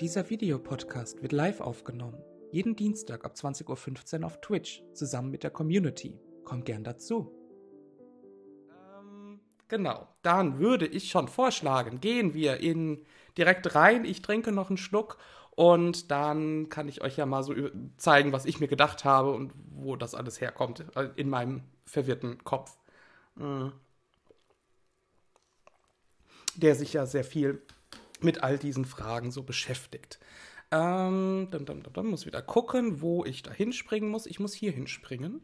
Dieser Videopodcast wird live aufgenommen. Jeden Dienstag ab 20.15 Uhr auf Twitch, zusammen mit der Community. Komm gern dazu. Ähm, genau, dann würde ich schon vorschlagen, gehen wir in direkt rein. Ich trinke noch einen Schluck und dann kann ich euch ja mal so zeigen, was ich mir gedacht habe und wo das alles herkommt äh, in meinem verwirrten Kopf. Mm. Der sich ja sehr viel mit all diesen Fragen so beschäftigt. Ähm, dann, dann, dann, muss wieder gucken, wo ich da hinspringen muss. Ich muss hier hinspringen.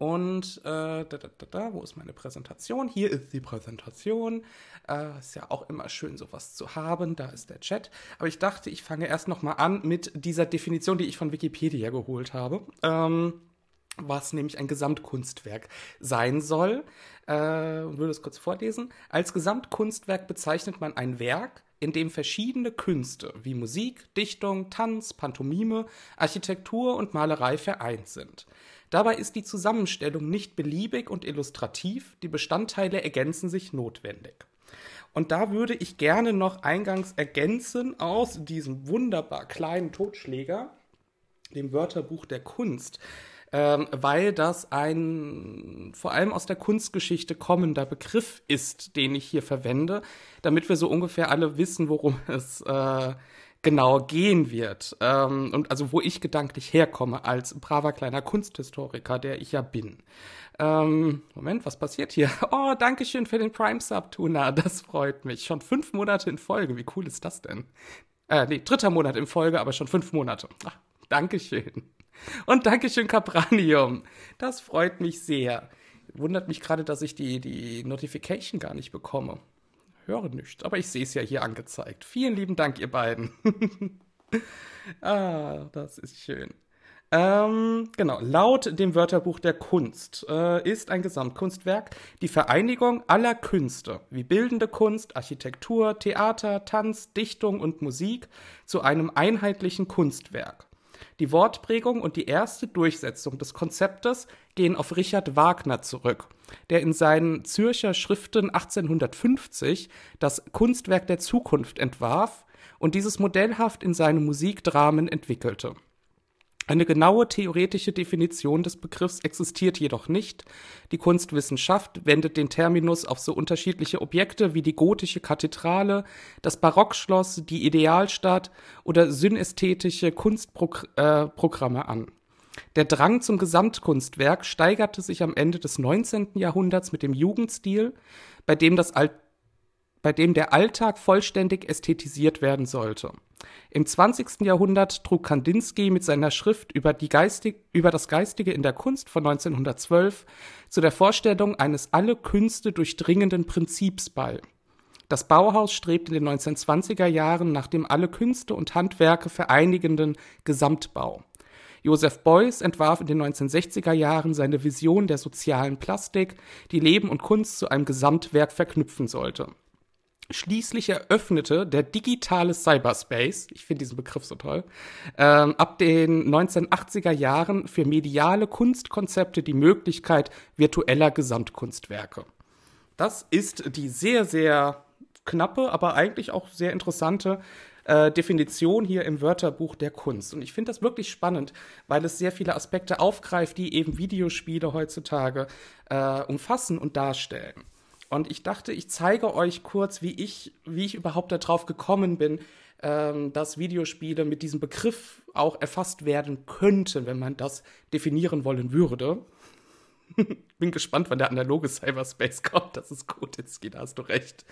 Und äh, da, da, da, da, wo ist meine Präsentation? Hier ist die Präsentation. Äh, ist ja auch immer schön, sowas zu haben. Da ist der Chat. Aber ich dachte, ich fange erst noch mal an mit dieser Definition, die ich von Wikipedia geholt habe. Ähm, was nämlich ein Gesamtkunstwerk sein soll. Äh, würde es kurz vorlesen. Als Gesamtkunstwerk bezeichnet man ein Werk, in dem verschiedene Künste wie Musik, Dichtung, Tanz, Pantomime, Architektur und Malerei vereint sind. Dabei ist die Zusammenstellung nicht beliebig und illustrativ, die Bestandteile ergänzen sich notwendig. Und da würde ich gerne noch eingangs ergänzen aus diesem wunderbar kleinen Totschläger, dem Wörterbuch der Kunst, ähm, weil das ein vor allem aus der Kunstgeschichte kommender Begriff ist, den ich hier verwende, damit wir so ungefähr alle wissen, worum es äh, genau gehen wird. Ähm, und also wo ich gedanklich herkomme als braver kleiner Kunsthistoriker, der ich ja bin. Ähm, Moment, was passiert hier? Oh, danke schön für den Prime Sub, Tuna. Das freut mich. Schon fünf Monate in Folge. Wie cool ist das denn? Äh, nee, dritter Monat in Folge, aber schon fünf Monate. Ach, Dankeschön. Und Dankeschön, Capranium. Das freut mich sehr. Wundert mich gerade, dass ich die, die Notification gar nicht bekomme. Höre nichts, aber ich sehe es ja hier angezeigt. Vielen lieben Dank, ihr beiden. ah, das ist schön. Ähm, genau, laut dem Wörterbuch der Kunst äh, ist ein Gesamtkunstwerk die Vereinigung aller Künste, wie bildende Kunst, Architektur, Theater, Tanz, Dichtung und Musik, zu einem einheitlichen Kunstwerk. Die Wortprägung und die erste Durchsetzung des Konzeptes gehen auf Richard Wagner zurück, der in seinen Zürcher Schriften 1850 das Kunstwerk der Zukunft entwarf und dieses modellhaft in seine Musikdramen entwickelte eine genaue theoretische Definition des Begriffs existiert jedoch nicht. Die Kunstwissenschaft wendet den Terminus auf so unterschiedliche Objekte wie die gotische Kathedrale, das Barockschloss, die Idealstadt oder synästhetische Kunstprogramme an. Der Drang zum Gesamtkunstwerk steigerte sich am Ende des 19. Jahrhunderts mit dem Jugendstil, bei dem das Alt bei dem der Alltag vollständig ästhetisiert werden sollte. Im 20. Jahrhundert trug Kandinsky mit seiner Schrift über, über das Geistige in der Kunst von 1912 zu der Vorstellung eines alle Künste durchdringenden Prinzips bei. Das Bauhaus strebt in den 1920er Jahren nach dem alle Künste und Handwerke vereinigenden Gesamtbau. Joseph Beuys entwarf in den 1960er Jahren seine Vision der sozialen Plastik, die Leben und Kunst zu einem Gesamtwerk verknüpfen sollte. Schließlich eröffnete der digitale Cyberspace, ich finde diesen Begriff so toll, ähm, ab den 1980er Jahren für mediale Kunstkonzepte die Möglichkeit virtueller Gesamtkunstwerke. Das ist die sehr, sehr knappe, aber eigentlich auch sehr interessante äh, Definition hier im Wörterbuch der Kunst. Und ich finde das wirklich spannend, weil es sehr viele Aspekte aufgreift, die eben Videospiele heutzutage äh, umfassen und darstellen. Und ich dachte, ich zeige euch kurz, wie ich, wie ich überhaupt darauf gekommen bin, ähm, dass Videospiele mit diesem Begriff auch erfasst werden könnten, wenn man das definieren wollen würde. Bin gespannt, wann der analoge Cyberspace kommt. Das ist gut, jetzt da hast du recht.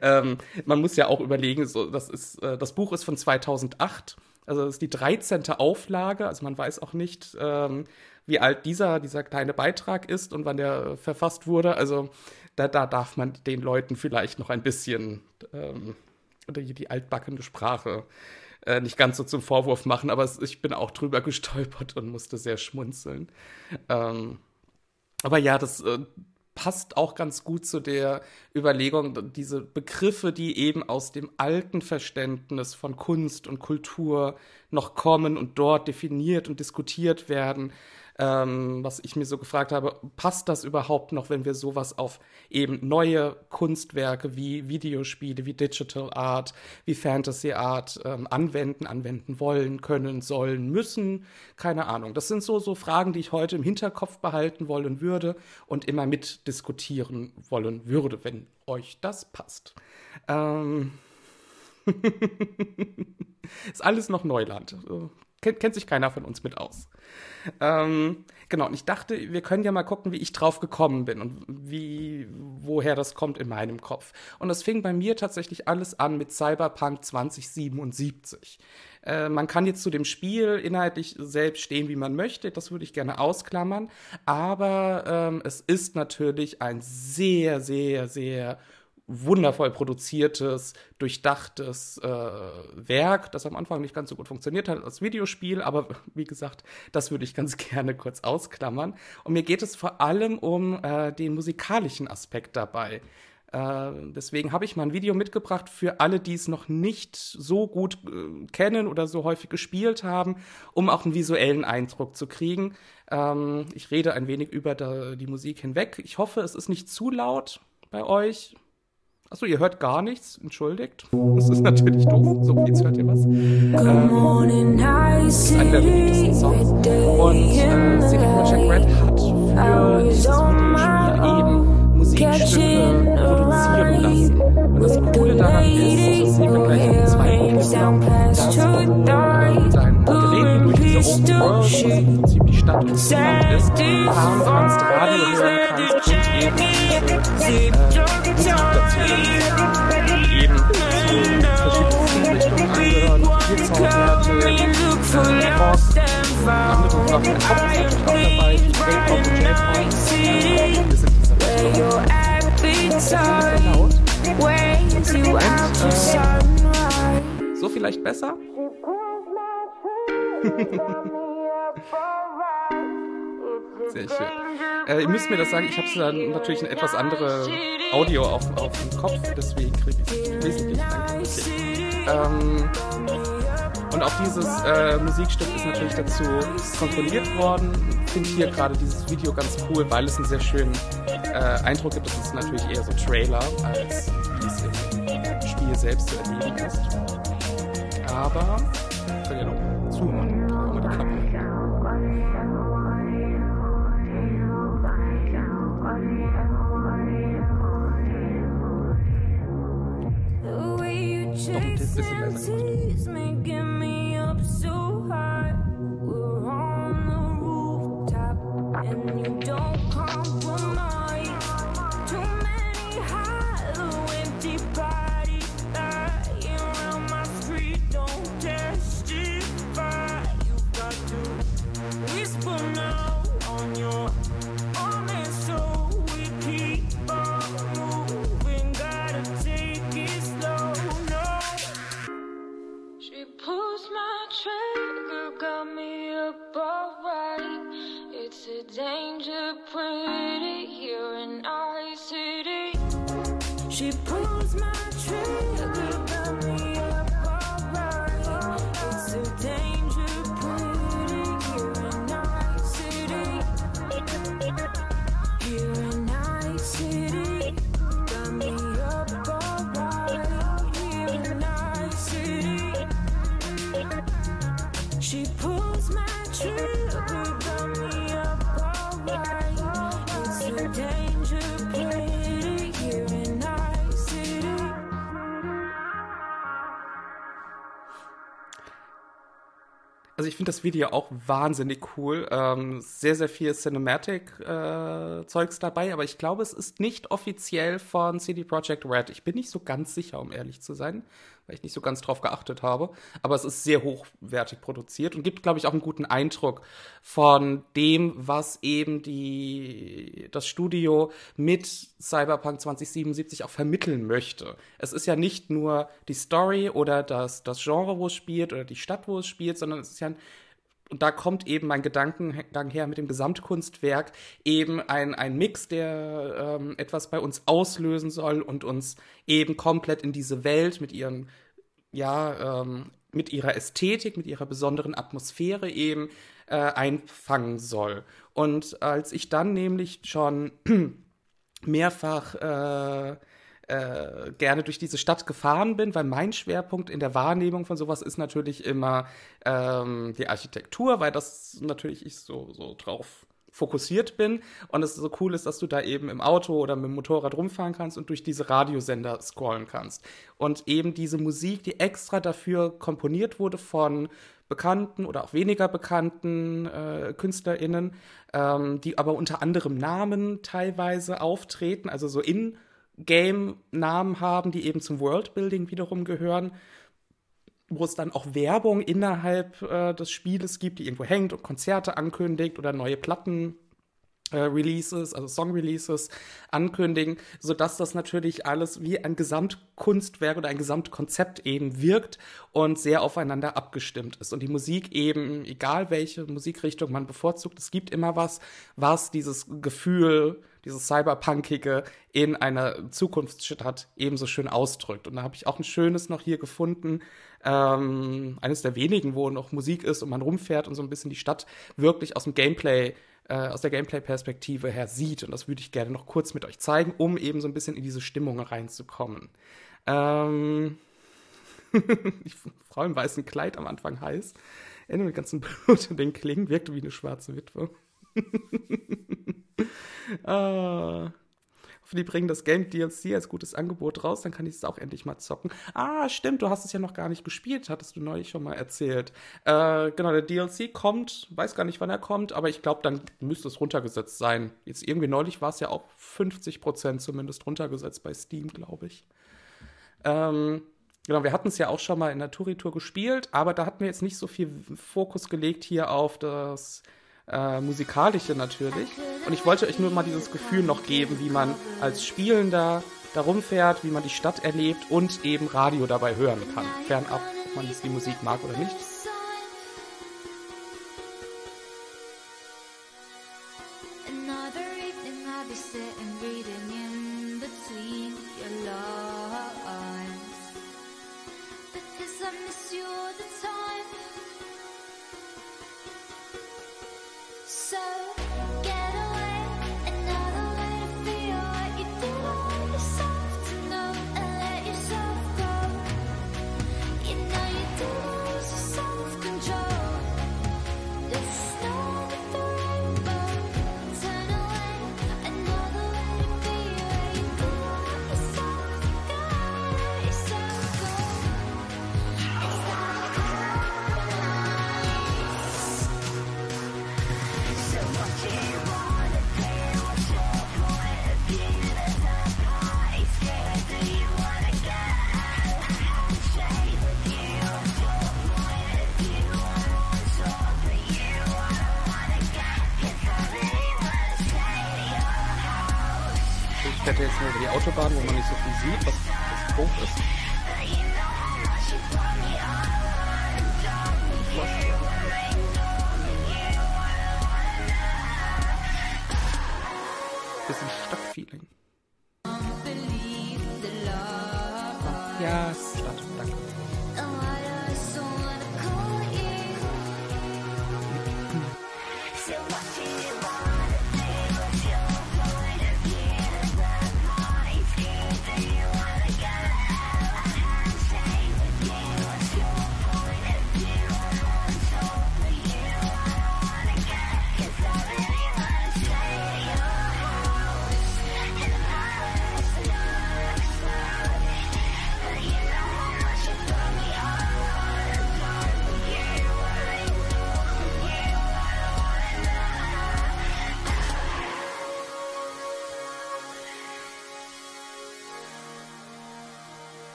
Ähm, man muss ja auch überlegen, so, das, ist, äh, das Buch ist von 2008, also das ist die 13. Auflage, also man weiß auch nicht, ähm, wie alt dieser, dieser kleine Beitrag ist und wann der verfasst wurde. Also da, da darf man den Leuten vielleicht noch ein bisschen ähm, oder die altbackene Sprache äh, nicht ganz so zum Vorwurf machen, aber es, ich bin auch drüber gestolpert und musste sehr schmunzeln. Ähm, aber ja, das äh, passt auch ganz gut zu der Überlegung, diese Begriffe, die eben aus dem alten Verständnis von Kunst und Kultur noch kommen und dort definiert und diskutiert werden, ähm, was ich mir so gefragt habe, passt das überhaupt noch, wenn wir sowas auf eben neue Kunstwerke wie Videospiele, wie Digital Art, wie Fantasy Art ähm, anwenden, anwenden wollen, können, sollen, müssen? Keine Ahnung. Das sind so, so Fragen, die ich heute im Hinterkopf behalten wollen würde und immer mitdiskutieren wollen würde, wenn euch das passt. Ähm ist alles noch Neuland kennt, kennt sich keiner von uns mit aus. Ähm, genau, und ich dachte, wir können ja mal gucken, wie ich drauf gekommen bin und wie, woher das kommt in meinem Kopf. Und das fing bei mir tatsächlich alles an mit Cyberpunk 2077. Äh, man kann jetzt zu dem Spiel inhaltlich selbst stehen, wie man möchte. Das würde ich gerne ausklammern. Aber ähm, es ist natürlich ein sehr, sehr, sehr wundervoll produziertes, durchdachtes äh, Werk, das am Anfang nicht ganz so gut funktioniert hat als Videospiel, aber wie gesagt, das würde ich ganz gerne kurz ausklammern. Und mir geht es vor allem um äh, den musikalischen Aspekt dabei. Äh, deswegen habe ich mal ein Video mitgebracht für alle, die es noch nicht so gut äh, kennen oder so häufig gespielt haben, um auch einen visuellen Eindruck zu kriegen. Ähm, ich rede ein wenig über da, die Musik hinweg. Ich hoffe, es ist nicht zu laut bei euch. Achso, ihr hört gar nichts, entschuldigt. Das ist natürlich doof. So, jetzt hört ihr was. Ähm, das ist einer der beliebtesten Songs. Und äh, CD Projekt Red hat für dieses Videospiel eben Musikstücke produzieren lassen. Und das Coole daran ist, das sehen wir gleich in zwei Minuten, dass du mit deinen Geräten durch diese Open World, was im Prinzip die Stadt insgesamt ist, fahren kannst, Radio hören kannst und eben äh, Musik dazu eben zu verschiedensten Richtungen angehören, Tierzaunwerte, äh, Rock, andere Sachen, natürlich auch dabei, wie K-Pop und J-Pop. Wir sind dieser Richtung. Laut. Und, äh, so vielleicht besser? Sehr schön. Äh, ihr müsst mir das sagen, ich habe dann natürlich eine etwas andere Audio auf, auf dem Kopf, deswegen kriege ich es wesentlich langsamer. Ähm, und auch dieses äh, Musikstück ist natürlich dazu komponiert worden. Ich finde hier gerade dieses Video ganz cool, weil es einen sehr schönen äh, Eindruck gibt. Das ist natürlich eher so Trailer, als wie es im Spiel selbst zu erleben ist. Aber, ich kann ja noch zumachen, ein bisschen leiser gemacht. And you Also ich finde das Video auch wahnsinnig cool. Ähm, sehr, sehr viel Cinematic-Zeugs dabei, aber ich glaube, es ist nicht offiziell von CD Projekt Red. Ich bin nicht so ganz sicher, um ehrlich zu sein, weil ich nicht so ganz drauf geachtet habe. Aber es ist sehr hochwertig produziert und gibt, glaube ich, auch einen guten Eindruck von dem, was eben die, das Studio mit Cyberpunk 2077 auch vermitteln möchte. Es ist ja nicht nur die Story oder das, das Genre, wo es spielt oder die Stadt, wo es spielt, sondern es ist ja ein und da kommt eben mein Gedankengang her mit dem Gesamtkunstwerk, eben ein, ein Mix, der ähm, etwas bei uns auslösen soll und uns eben komplett in diese Welt mit ihren, ja, ähm, mit ihrer Ästhetik, mit ihrer besonderen Atmosphäre eben äh, einfangen soll. Und als ich dann nämlich schon mehrfach äh, äh, gerne durch diese Stadt gefahren bin, weil mein Schwerpunkt in der Wahrnehmung von sowas ist natürlich immer ähm, die Architektur, weil das natürlich ich so, so drauf fokussiert bin und es so cool ist, dass du da eben im Auto oder mit dem Motorrad rumfahren kannst und durch diese Radiosender scrollen kannst. Und eben diese Musik, die extra dafür komponiert wurde von bekannten oder auch weniger bekannten äh, KünstlerInnen, ähm, die aber unter anderem Namen teilweise auftreten, also so In-Game-Namen haben, die eben zum Worldbuilding wiederum gehören wo es dann auch Werbung innerhalb äh, des Spieles gibt, die irgendwo hängt und Konzerte ankündigt oder neue Platten äh, Releases, also Song-Releases ankündigen, sodass das natürlich alles wie ein Gesamtkunstwerk oder ein Gesamtkonzept eben wirkt und sehr aufeinander abgestimmt ist. Und die Musik eben, egal welche Musikrichtung man bevorzugt, es gibt immer was, was dieses Gefühl, dieses Cyberpunkige in einer Zukunftsstadt ebenso schön ausdrückt. Und da habe ich auch ein schönes noch hier gefunden, ähm, eines der wenigen, wo noch Musik ist und man rumfährt und so ein bisschen die Stadt wirklich aus dem Gameplay äh, aus der Gameplay-Perspektive her sieht. Und das würde ich gerne noch kurz mit euch zeigen, um eben so ein bisschen in diese Stimmung reinzukommen. Ähm die Frau im weißen Kleid am Anfang heiß. Ende mit ganzen Blut und den Klingen wirkte wie eine schwarze Witwe. ah. Die bringen das Game DLC als gutes Angebot raus, dann kann ich es auch endlich mal zocken. Ah, stimmt, du hast es ja noch gar nicht gespielt, hattest du neulich schon mal erzählt. Äh, genau, der DLC kommt, weiß gar nicht, wann er kommt, aber ich glaube, dann müsste es runtergesetzt sein. Jetzt irgendwie neulich war es ja auch 50% zumindest runtergesetzt bei Steam, glaube ich. Ähm, Genau, wir hatten es ja auch schon mal in der Touri-Tour gespielt, aber da hatten wir jetzt nicht so viel Fokus gelegt hier auf das äh, Musikalische natürlich. Und ich wollte euch nur mal dieses Gefühl noch geben, wie man als Spielender da rumfährt, wie man die Stadt erlebt und eben Radio dabei hören kann. Fernab, ob man jetzt die Musik mag oder nicht.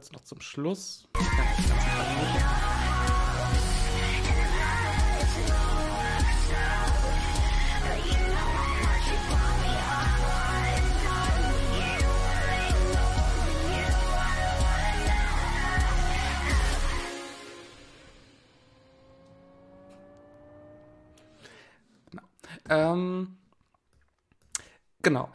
Kurz noch zum Schluss. Minuten. Ähm, genau.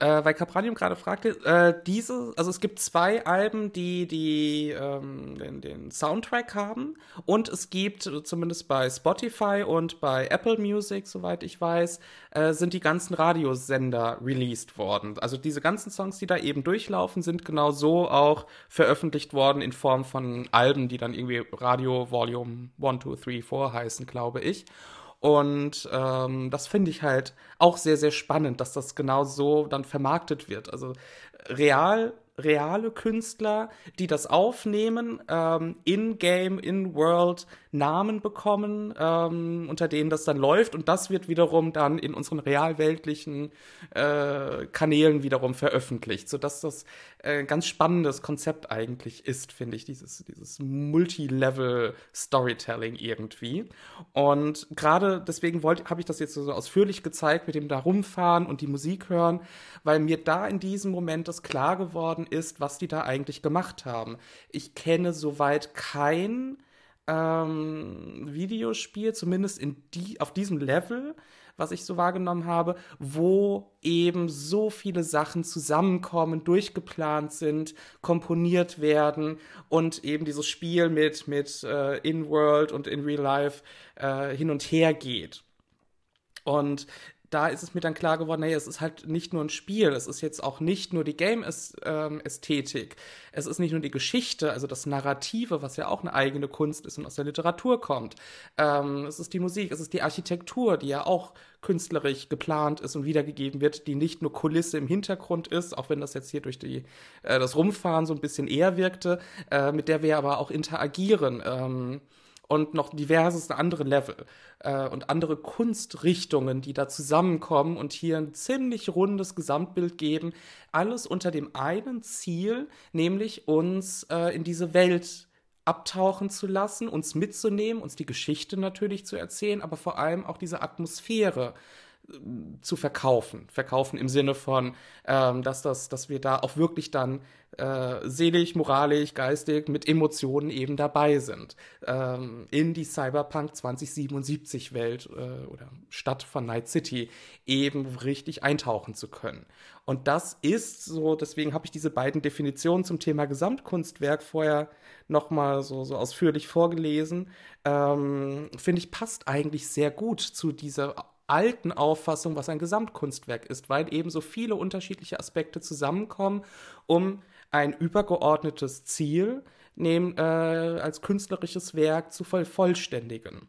Äh, weil Capranium gerade fragte, äh, diese, also es gibt zwei Alben, die, die ähm, den, den Soundtrack haben und es gibt, zumindest bei Spotify und bei Apple Music, soweit ich weiß, äh, sind die ganzen Radiosender released worden. Also diese ganzen Songs, die da eben durchlaufen, sind genau so auch veröffentlicht worden in Form von Alben, die dann irgendwie Radio Volume 1, 2, 3, 4 heißen, glaube ich. Und ähm, das finde ich halt auch sehr, sehr spannend, dass das genau so dann vermarktet wird. Also real, reale Künstler, die das aufnehmen, ähm, in-game, in-world Namen bekommen, ähm, unter denen das dann läuft. Und das wird wiederum dann in unseren realweltlichen äh, Kanälen wiederum veröffentlicht, sodass das äh, ganz spannendes Konzept eigentlich ist, finde ich, dieses, dieses Multi-Level-Storytelling irgendwie. Und gerade deswegen habe ich das jetzt so ausführlich gezeigt mit dem da rumfahren und die Musik hören, weil mir da in diesem Moment das klar geworden ist, was die da eigentlich gemacht haben. Ich kenne soweit kein ähm, Videospiel, zumindest in die, auf diesem Level, was ich so wahrgenommen habe, wo eben so viele Sachen zusammenkommen, durchgeplant sind, komponiert werden und eben dieses Spiel mit, mit äh, In-World und in Real Life äh, hin und her geht. Und da ist es mir dann klar geworden, naja, es ist halt nicht nur ein Spiel, es ist jetzt auch nicht nur die Game-Ästhetik, es ist nicht nur die Geschichte, also das Narrative, was ja auch eine eigene Kunst ist und aus der Literatur kommt. Ähm, es ist die Musik, es ist die Architektur, die ja auch künstlerisch geplant ist und wiedergegeben wird, die nicht nur Kulisse im Hintergrund ist, auch wenn das jetzt hier durch die, äh, das Rumfahren so ein bisschen eher wirkte, äh, mit der wir aber auch interagieren. Ähm, und noch diverseste andere Level äh, und andere Kunstrichtungen, die da zusammenkommen und hier ein ziemlich rundes Gesamtbild geben. Alles unter dem einen Ziel, nämlich uns äh, in diese Welt abtauchen zu lassen, uns mitzunehmen, uns die Geschichte natürlich zu erzählen, aber vor allem auch diese Atmosphäre zu verkaufen. Verkaufen im Sinne von, ähm, dass, das, dass wir da auch wirklich dann äh, seelisch, moralisch, geistig mit Emotionen eben dabei sind. Ähm, in die Cyberpunk 2077 Welt äh, oder Stadt von Night City eben richtig eintauchen zu können. Und das ist so, deswegen habe ich diese beiden Definitionen zum Thema Gesamtkunstwerk vorher nochmal so, so ausführlich vorgelesen. Ähm, Finde ich, passt eigentlich sehr gut zu dieser alten Auffassung, was ein Gesamtkunstwerk ist, weil eben so viele unterschiedliche Aspekte zusammenkommen, um ein übergeordnetes Ziel nehm, äh, als künstlerisches Werk zu vervollständigen.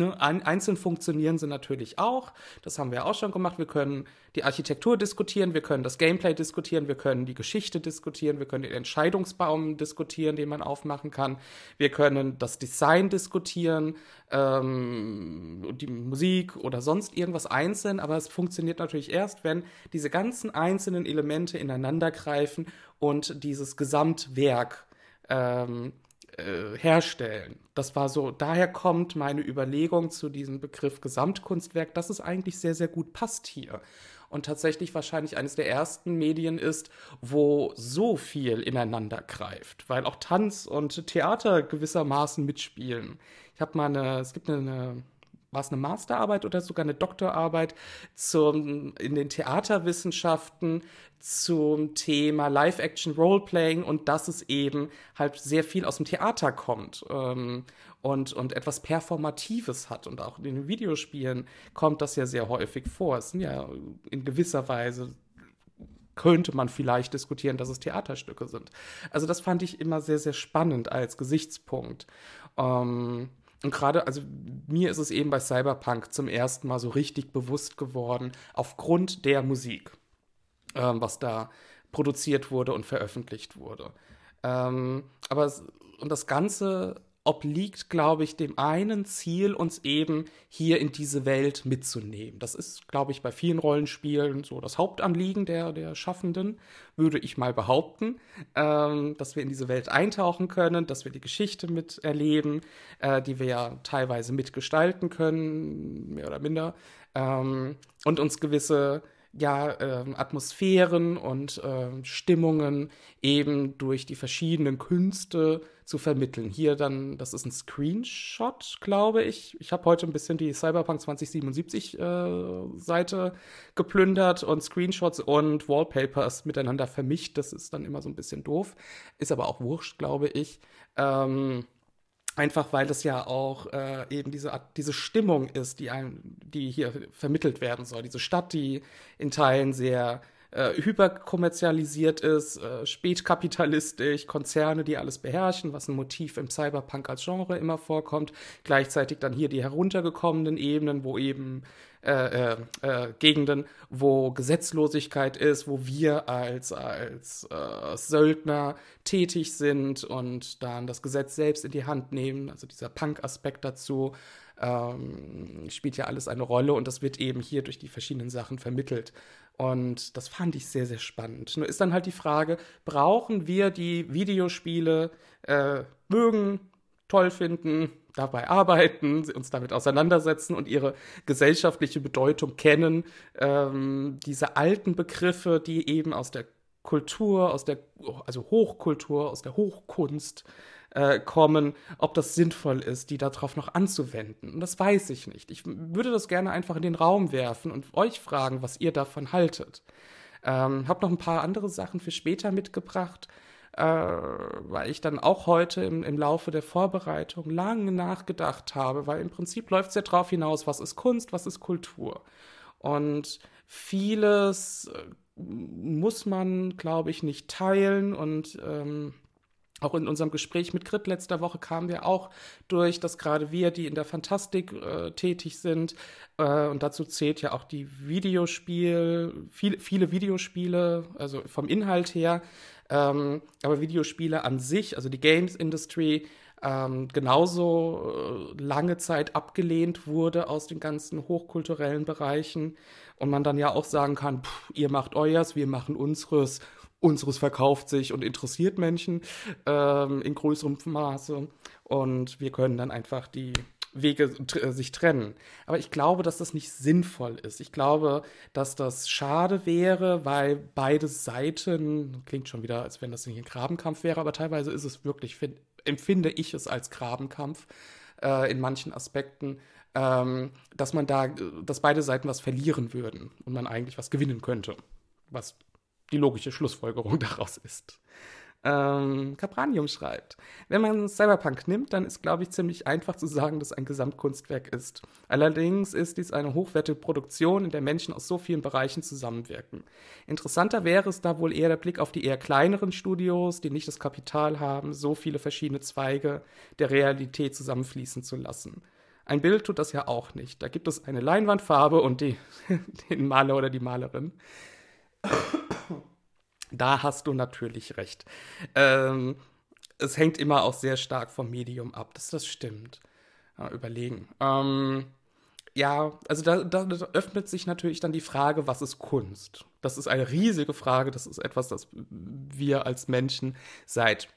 Ne, einzeln funktionieren sie natürlich auch. Das haben wir auch schon gemacht. Wir können die Architektur diskutieren, wir können das Gameplay diskutieren, wir können die Geschichte diskutieren, wir können den Entscheidungsbaum diskutieren, den man aufmachen kann. Wir können das Design diskutieren, ähm, die Musik oder sonst irgendwas einzeln. Aber es funktioniert natürlich erst, wenn diese ganzen einzelnen Elemente ineinander greifen und dieses Gesamtwerk ähm, äh, herstellen. Das war so, daher kommt meine Überlegung zu diesem Begriff Gesamtkunstwerk, dass es eigentlich sehr, sehr gut passt hier. Und tatsächlich wahrscheinlich eines der ersten Medien ist, wo so viel ineinander greift, weil auch Tanz und Theater gewissermaßen mitspielen. Ich habe mal eine, es gibt eine war es eine Masterarbeit oder sogar eine Doktorarbeit zum, in den Theaterwissenschaften zum Thema Live-Action Roleplaying und dass es eben halt sehr viel aus dem Theater kommt ähm, und, und etwas Performatives hat. Und auch in den Videospielen kommt das ja sehr häufig vor. Es sind ja in gewisser Weise könnte man vielleicht diskutieren, dass es Theaterstücke sind. Also das fand ich immer sehr, sehr spannend als Gesichtspunkt. Ähm, und gerade, also mir ist es eben bei Cyberpunk zum ersten Mal so richtig bewusst geworden, aufgrund der Musik, ähm, was da produziert wurde und veröffentlicht wurde. Ähm, aber und das Ganze obliegt, glaube ich, dem einen Ziel, uns eben hier in diese Welt mitzunehmen. Das ist, glaube ich, bei vielen Rollenspielen so das Hauptanliegen der, der Schaffenden, würde ich mal behaupten, ähm, dass wir in diese Welt eintauchen können, dass wir die Geschichte miterleben, äh, die wir ja teilweise mitgestalten können, mehr oder minder, ähm, und uns gewisse ja, ähm, Atmosphären und ähm, Stimmungen eben durch die verschiedenen Künste zu vermitteln. Hier dann, das ist ein Screenshot, glaube ich. Ich habe heute ein bisschen die Cyberpunk 2077 äh, Seite geplündert und Screenshots und Wallpapers miteinander vermischt. Das ist dann immer so ein bisschen doof. Ist aber auch wurscht, glaube ich. Ähm, Einfach weil es ja auch äh, eben diese diese Stimmung ist, die einem, die hier vermittelt werden soll. Diese Stadt, die in Teilen sehr äh, hyperkommerzialisiert ist, äh, spätkapitalistisch, Konzerne, die alles beherrschen, was ein Motiv im Cyberpunk als Genre immer vorkommt. Gleichzeitig dann hier die heruntergekommenen Ebenen, wo eben äh, äh, äh, Gegenden, wo Gesetzlosigkeit ist, wo wir als, als äh, Söldner tätig sind und dann das Gesetz selbst in die Hand nehmen. Also dieser Punk-Aspekt dazu ähm, spielt ja alles eine Rolle und das wird eben hier durch die verschiedenen Sachen vermittelt. Und das fand ich sehr, sehr spannend. Nur ist dann halt die Frage, brauchen wir die Videospiele äh, mögen, toll finden, dabei arbeiten, uns damit auseinandersetzen und ihre gesellschaftliche Bedeutung kennen. Ähm, diese alten Begriffe, die eben aus der Kultur, aus der, also Hochkultur, aus der Hochkunst äh, kommen, ob das sinnvoll ist, die darauf noch anzuwenden. Und das weiß ich nicht. Ich würde das gerne einfach in den Raum werfen und euch fragen, was ihr davon haltet. Ähm, habe noch ein paar andere Sachen für später mitgebracht äh, weil ich dann auch heute im, im Laufe der Vorbereitung lange nachgedacht habe, weil im Prinzip läuft es ja drauf hinaus, was ist Kunst, was ist Kultur. Und vieles äh, muss man, glaube ich, nicht teilen und ähm, auch in unserem Gespräch mit Grit letzter Woche kamen wir auch durch, dass gerade wir, die in der Fantastik äh, tätig sind, äh, und dazu zählt ja auch die Videospiel, viele, viele Videospiele, also vom Inhalt her, ähm, aber Videospiele an sich, also die Games Industry, ähm, genauso äh, lange Zeit abgelehnt wurde aus den ganzen hochkulturellen Bereichen. Und man dann ja auch sagen kann, pff, ihr macht euers, wir machen unseres, unseres verkauft sich und interessiert Menschen ähm, in größerem Maße. Und wir können dann einfach die Wege äh, sich trennen. Aber ich glaube, dass das nicht sinnvoll ist. Ich glaube, dass das schade wäre, weil beide Seiten, klingt schon wieder, als wenn das nicht ein Grabenkampf wäre, aber teilweise ist es wirklich, find, empfinde ich es als Grabenkampf äh, in manchen Aspekten, ähm, dass man da, dass beide Seiten was verlieren würden und man eigentlich was gewinnen könnte. Was die logische Schlussfolgerung daraus ist ähm, Capranium schreibt. Wenn man Cyberpunk nimmt, dann ist, glaube ich, ziemlich einfach zu sagen, dass ein Gesamtkunstwerk ist. Allerdings ist dies eine hochwertige Produktion, in der Menschen aus so vielen Bereichen zusammenwirken. Interessanter wäre es da wohl eher der Blick auf die eher kleineren Studios, die nicht das Kapital haben, so viele verschiedene Zweige der Realität zusammenfließen zu lassen. Ein Bild tut das ja auch nicht. Da gibt es eine Leinwandfarbe und die, den Maler oder die Malerin. Da hast du natürlich recht. Ähm, es hängt immer auch sehr stark vom Medium ab, dass das stimmt. Ja, überlegen. Ähm, ja, also da, da, da, öffnet sich natürlich dann die Frage, was ist Kunst? Das ist eine riesige Frage. Das ist etwas, das wir als Menschen seit,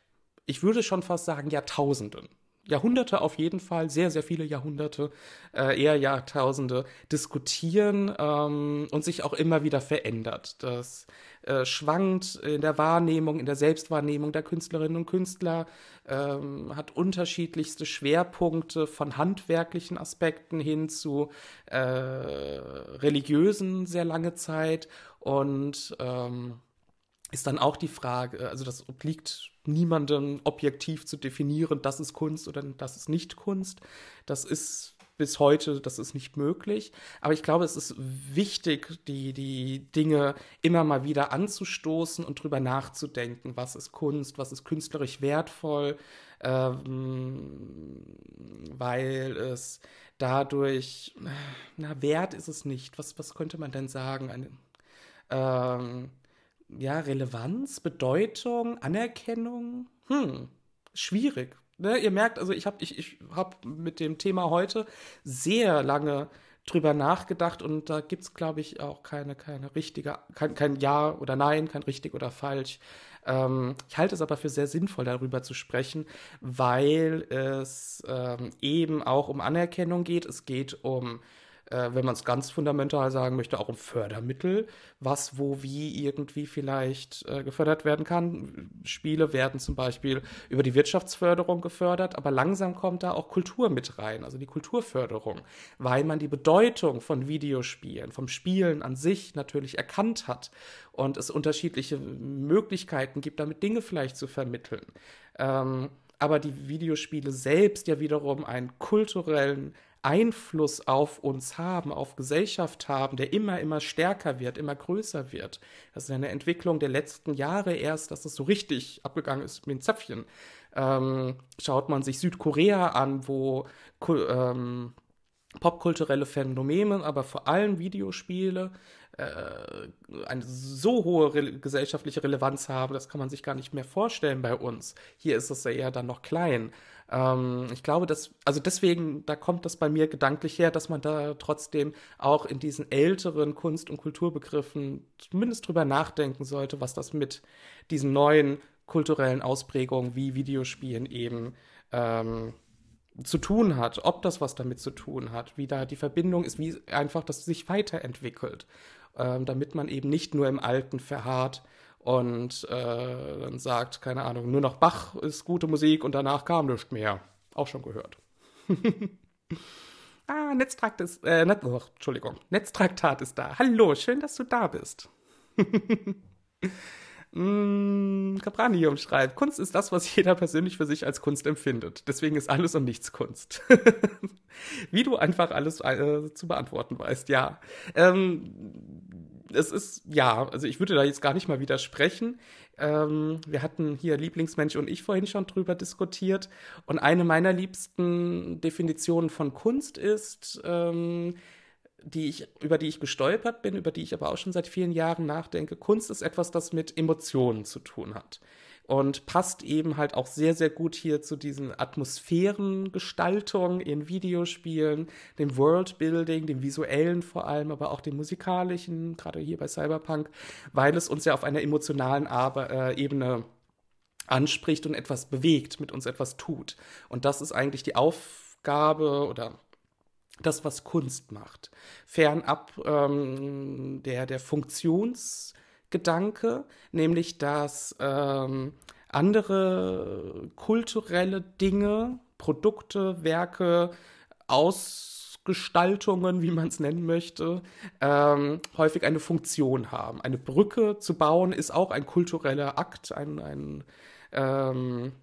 ich würde schon fast sagen, Jahrtausenden Jahrhunderte auf jeden Fall, sehr, sehr viele Jahrhunderte, äh, eher Jahrtausende diskutieren ähm, und sich auch immer wieder verändert. Das äh, schwankt in der Wahrnehmung, in der Selbstwahrnehmung der Künstlerinnen und Künstler, ähm, hat unterschiedlichste Schwerpunkte von handwerklichen Aspekten hin zu äh, religiösen sehr lange Zeit und ähm, ist dann auch die Frage, also das obliegt niemandem objektiv zu definieren, das ist Kunst oder das ist nicht Kunst. Das ist bis heute, das ist nicht möglich. Aber ich glaube, es ist wichtig, die, die Dinge immer mal wieder anzustoßen und drüber nachzudenken, was ist Kunst, was ist künstlerisch wertvoll, ähm, weil es dadurch, na, wert ist es nicht. Was, was könnte man denn sagen? Ähm, ja, Relevanz, Bedeutung, Anerkennung, hm, schwierig. Ne? Ihr merkt, also ich habe ich, ich hab mit dem Thema heute sehr lange drüber nachgedacht und da gibt es, glaube ich, auch keine, keine richtige, kein, kein Ja oder Nein, kein richtig oder falsch. Ähm, ich halte es aber für sehr sinnvoll, darüber zu sprechen, weil es ähm, eben auch um Anerkennung geht. Es geht um äh, wenn man es ganz fundamental sagen möchte, auch um Fördermittel, was, wo, wie irgendwie vielleicht äh, gefördert werden kann. Spiele werden zum Beispiel über die Wirtschaftsförderung gefördert, aber langsam kommt da auch Kultur mit rein, also die Kulturförderung, weil man die Bedeutung von Videospielen, vom Spielen an sich natürlich erkannt hat und es unterschiedliche Möglichkeiten gibt, damit Dinge vielleicht zu vermitteln. Ähm, aber die Videospiele selbst ja wiederum einen kulturellen Einfluss auf uns haben, auf Gesellschaft haben, der immer, immer stärker wird, immer größer wird. Das ist eine Entwicklung der letzten Jahre erst, dass es so richtig abgegangen ist mit den Zäpfchen. Ähm, schaut man sich Südkorea an, wo ähm, popkulturelle Phänomene, aber vor allem Videospiele äh, eine so hohe re gesellschaftliche Relevanz haben, das kann man sich gar nicht mehr vorstellen bei uns. Hier ist es ja eher dann noch klein. Ähm, ich glaube, dass, also deswegen, da kommt das bei mir gedanklich her, dass man da trotzdem auch in diesen älteren Kunst- und Kulturbegriffen zumindest drüber nachdenken sollte, was das mit diesen neuen kulturellen Ausprägungen wie Videospielen eben ähm, zu tun hat, ob das was damit zu tun hat, wie da die Verbindung ist, wie einfach das sich weiterentwickelt ähm, damit man eben nicht nur im Alten verharrt und äh, dann sagt, keine Ahnung, nur noch Bach ist gute Musik und danach kam nichts mehr. Auch schon gehört. ah, Netztrakt ist, äh, Net oh, Entschuldigung, Netztraktat ist da. Hallo, schön, dass du da bist. Mm, Capranium schreibt, Kunst ist das, was jeder persönlich für sich als Kunst empfindet. Deswegen ist alles und nichts Kunst. Wie du einfach alles äh, zu beantworten weißt, ja. Ähm, es ist, ja, also ich würde da jetzt gar nicht mal widersprechen. Ähm, wir hatten hier Lieblingsmensch und ich vorhin schon drüber diskutiert. Und eine meiner liebsten Definitionen von Kunst ist, ähm, die ich, über die ich gestolpert bin, über die ich aber auch schon seit vielen Jahren nachdenke. Kunst ist etwas, das mit Emotionen zu tun hat. Und passt eben halt auch sehr, sehr gut hier zu diesen Atmosphärengestaltungen in Videospielen, dem Worldbuilding, dem visuellen vor allem, aber auch dem musikalischen, gerade hier bei Cyberpunk, weil es uns ja auf einer emotionalen äh, Ebene anspricht und etwas bewegt, mit uns etwas tut. Und das ist eigentlich die Aufgabe oder das, was Kunst macht. Fernab ähm, der, der Funktionsgedanke, nämlich dass ähm, andere kulturelle Dinge, Produkte, Werke, Ausgestaltungen, wie man es nennen möchte, ähm, häufig eine Funktion haben. Eine Brücke zu bauen ist auch ein kultureller Akt, ein, ein ähm,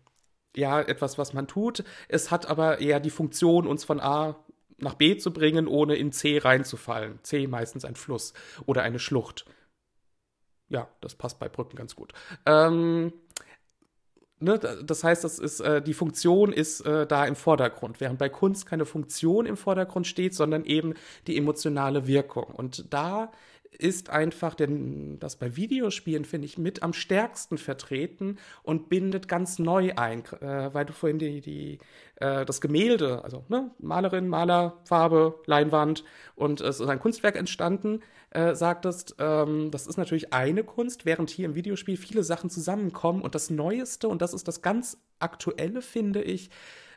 ja, etwas, was man tut. Es hat aber eher die Funktion, uns von A nach B zu bringen, ohne in C reinzufallen. C meistens ein Fluss oder eine Schlucht. Ja, das passt bei Brücken ganz gut. Ähm, ne, das heißt, das ist, äh, die Funktion ist äh, da im Vordergrund, während bei Kunst keine Funktion im Vordergrund steht, sondern eben die emotionale Wirkung. Und da ist einfach, denn das bei Videospielen finde ich mit am stärksten vertreten und bindet ganz neu ein, äh, weil du vorhin die, die, äh, das Gemälde, also ne, Malerin, Maler, Farbe, Leinwand und es ist ein Kunstwerk entstanden, äh, sagtest, ähm, das ist natürlich eine Kunst, während hier im Videospiel viele Sachen zusammenkommen und das Neueste, und das ist das ganz Aktuelle, finde ich,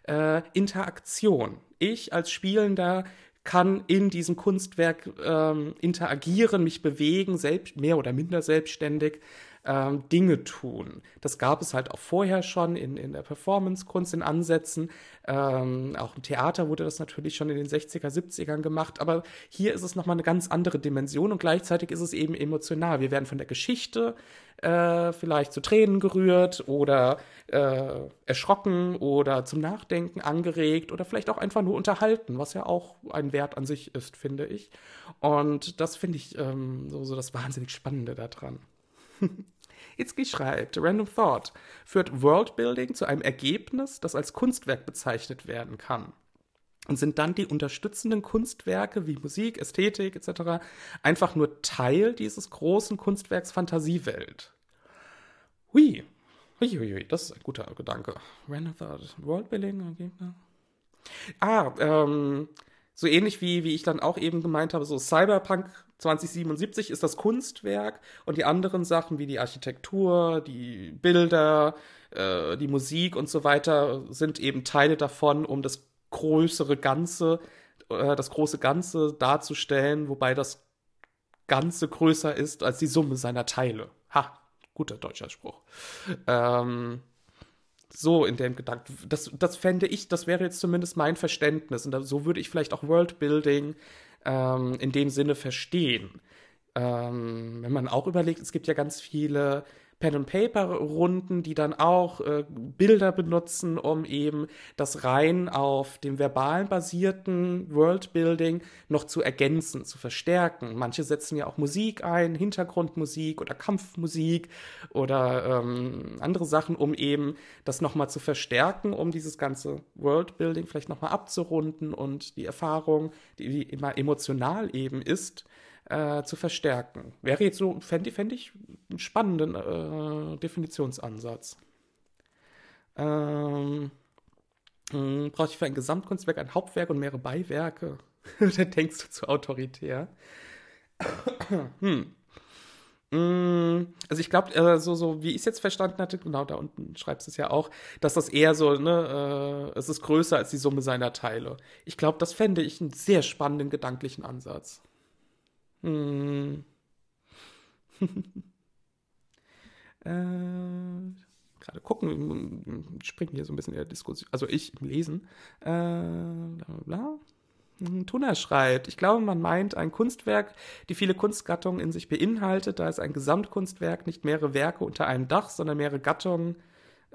äh, Interaktion. Ich als Spielender kann in diesem Kunstwerk ähm, interagieren, mich bewegen, selbst, mehr oder minder selbstständig ähm, Dinge tun. Das gab es halt auch vorher schon in, in der Performance-Kunst, in Ansätzen. Ähm, auch im Theater wurde das natürlich schon in den 60er, 70ern gemacht. Aber hier ist es nochmal eine ganz andere Dimension und gleichzeitig ist es eben emotional. Wir werden von der Geschichte äh, vielleicht zu Tränen gerührt oder äh, erschrocken oder zum Nachdenken angeregt oder vielleicht auch einfach nur unterhalten, was ja auch ein Wert an sich ist, finde ich. Und das finde ich ähm, so, so das wahnsinnig Spannende daran. Itzki schreibt, Random Thought führt Worldbuilding zu einem Ergebnis, das als Kunstwerk bezeichnet werden kann. Und sind dann die unterstützenden Kunstwerke wie Musik, Ästhetik etc. einfach nur Teil dieses großen Kunstwerks Fantasiewelt. Hui. Hui, hui, hui. Das ist ein guter Gedanke. Random Thought. Worldbuilding, Ergebnis. Ah, ähm, so ähnlich wie, wie ich dann auch eben gemeint habe, so Cyberpunk 2077 ist das Kunstwerk und die anderen Sachen wie die Architektur, die Bilder, äh, die Musik und so weiter sind eben Teile davon, um das größere Ganze äh, das große Ganze darzustellen, wobei das Ganze größer ist als die Summe seiner Teile. Ha, guter deutscher Spruch. Ähm, so in dem Gedanken. Das, das fände ich, das wäre jetzt zumindest mein Verständnis. Und so würde ich vielleicht auch Worldbuilding ähm, in dem Sinne verstehen. Ähm, wenn man auch überlegt, es gibt ja ganz viele Pen-and-Paper-Runden, die dann auch äh, Bilder benutzen, um eben das rein auf dem verbalen basierten Worldbuilding noch zu ergänzen, zu verstärken. Manche setzen ja auch Musik ein, Hintergrundmusik oder Kampfmusik oder ähm, andere Sachen, um eben das nochmal zu verstärken, um dieses ganze Worldbuilding vielleicht nochmal abzurunden und die Erfahrung, die, die immer emotional eben ist, äh, zu verstärken. Wäre jetzt so, fände fänd ich einen spannenden äh, Definitionsansatz. Ähm, hm, Brauche ich für ein Gesamtkunstwerk ein Hauptwerk und mehrere Beiwerke? Dann denkst du zu autoritär. hm. Mm, Also ich glaube, äh, so, so wie ich es jetzt verstanden hatte, genau da unten schreibst du es ja auch, dass das eher so, ne, äh, es ist größer als die Summe seiner Teile. Ich glaube, das fände ich einen sehr spannenden gedanklichen Ansatz. Hm. äh, gerade gucken, springen hier so ein bisschen in der Diskussion, also ich im Lesen. Äh, bla, bla. Hm, Tuna schreibt, ich glaube, man meint ein Kunstwerk, die viele Kunstgattungen in sich beinhaltet, da ist ein Gesamtkunstwerk nicht mehrere Werke unter einem Dach, sondern mehrere Gattungen.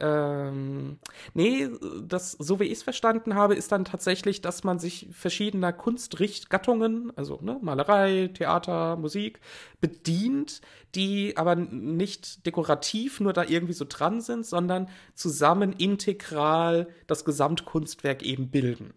Ähm, nee, das, so wie ich es verstanden habe, ist dann tatsächlich, dass man sich verschiedener Kunstrichtgattungen, also ne, Malerei, Theater, Musik, bedient, die aber nicht dekorativ nur da irgendwie so dran sind, sondern zusammen integral das Gesamtkunstwerk eben bilden.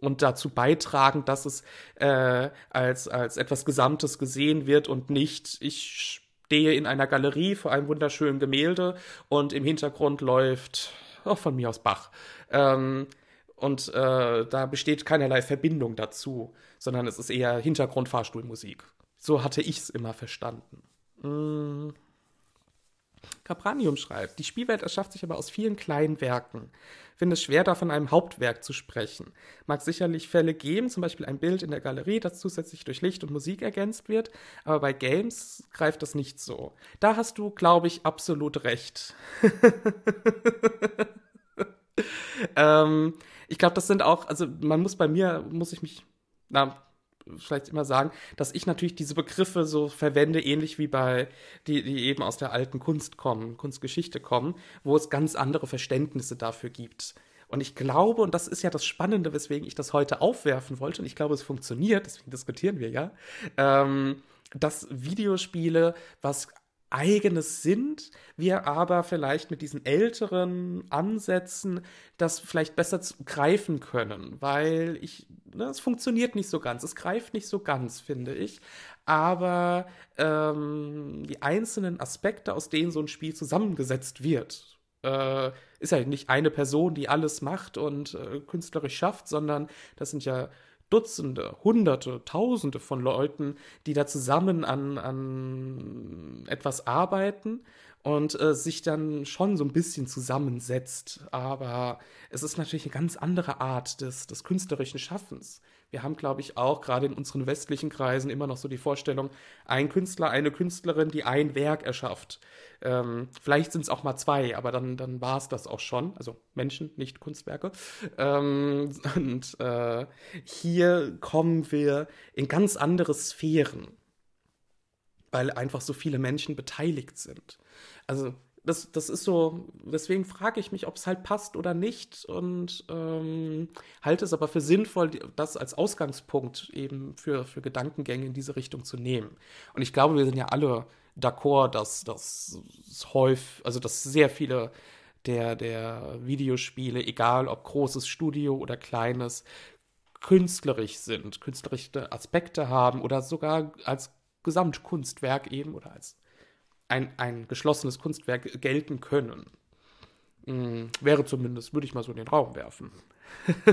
Und dazu beitragen, dass es äh, als, als etwas Gesamtes gesehen wird und nicht, ich stehe in einer Galerie vor einem wunderschönen Gemälde und im Hintergrund läuft, auch von mir aus Bach. Ähm, und äh, da besteht keinerlei Verbindung dazu, sondern es ist eher Hintergrundfahrstuhlmusik. So hatte ich es immer verstanden. Mm. Capranium schreibt, die Spielwelt erschafft sich aber aus vielen kleinen Werken. Finde es schwer, da von einem Hauptwerk zu sprechen. Mag sicherlich Fälle geben, zum Beispiel ein Bild in der Galerie, das zusätzlich durch Licht und Musik ergänzt wird, aber bei Games greift das nicht so. Da hast du, glaube ich, absolut recht. ähm, ich glaube, das sind auch, also man muss bei mir, muss ich mich, na, vielleicht immer sagen, dass ich natürlich diese Begriffe so verwende, ähnlich wie bei, die, die eben aus der alten Kunst kommen, Kunstgeschichte kommen, wo es ganz andere Verständnisse dafür gibt. Und ich glaube, und das ist ja das Spannende, weswegen ich das heute aufwerfen wollte, und ich glaube, es funktioniert, deswegen diskutieren wir ja, ähm, dass Videospiele was eigenes sind, wir aber vielleicht mit diesen älteren Ansätzen das vielleicht besser greifen können, weil ich, ne, es funktioniert nicht so ganz, es greift nicht so ganz, finde ich, aber ähm, die einzelnen Aspekte, aus denen so ein Spiel zusammengesetzt wird, äh, ist ja nicht eine Person, die alles macht und äh, künstlerisch schafft, sondern das sind ja Dutzende, Hunderte, Tausende von Leuten, die da zusammen an, an etwas arbeiten und äh, sich dann schon so ein bisschen zusammensetzt. Aber es ist natürlich eine ganz andere Art des, des künstlerischen Schaffens. Wir haben, glaube ich, auch gerade in unseren westlichen Kreisen immer noch so die Vorstellung, ein Künstler, eine Künstlerin, die ein Werk erschafft. Ähm, vielleicht sind es auch mal zwei, aber dann, dann war es das auch schon. Also Menschen, nicht Kunstwerke. Ähm, und äh, hier kommen wir in ganz andere Sphären, weil einfach so viele Menschen beteiligt sind. Also das, das ist so, deswegen frage ich mich, ob es halt passt oder nicht und ähm, halte es aber für sinnvoll, das als Ausgangspunkt eben für, für Gedankengänge in diese Richtung zu nehmen. Und ich glaube, wir sind ja alle d'accord, dass das häufig, also dass sehr viele der, der Videospiele, egal ob großes Studio oder kleines, künstlerisch sind, künstlerische Aspekte haben oder sogar als Gesamtkunstwerk eben oder als ein, ein geschlossenes Kunstwerk gelten können. Hm, wäre zumindest, würde ich mal so in den Raum werfen.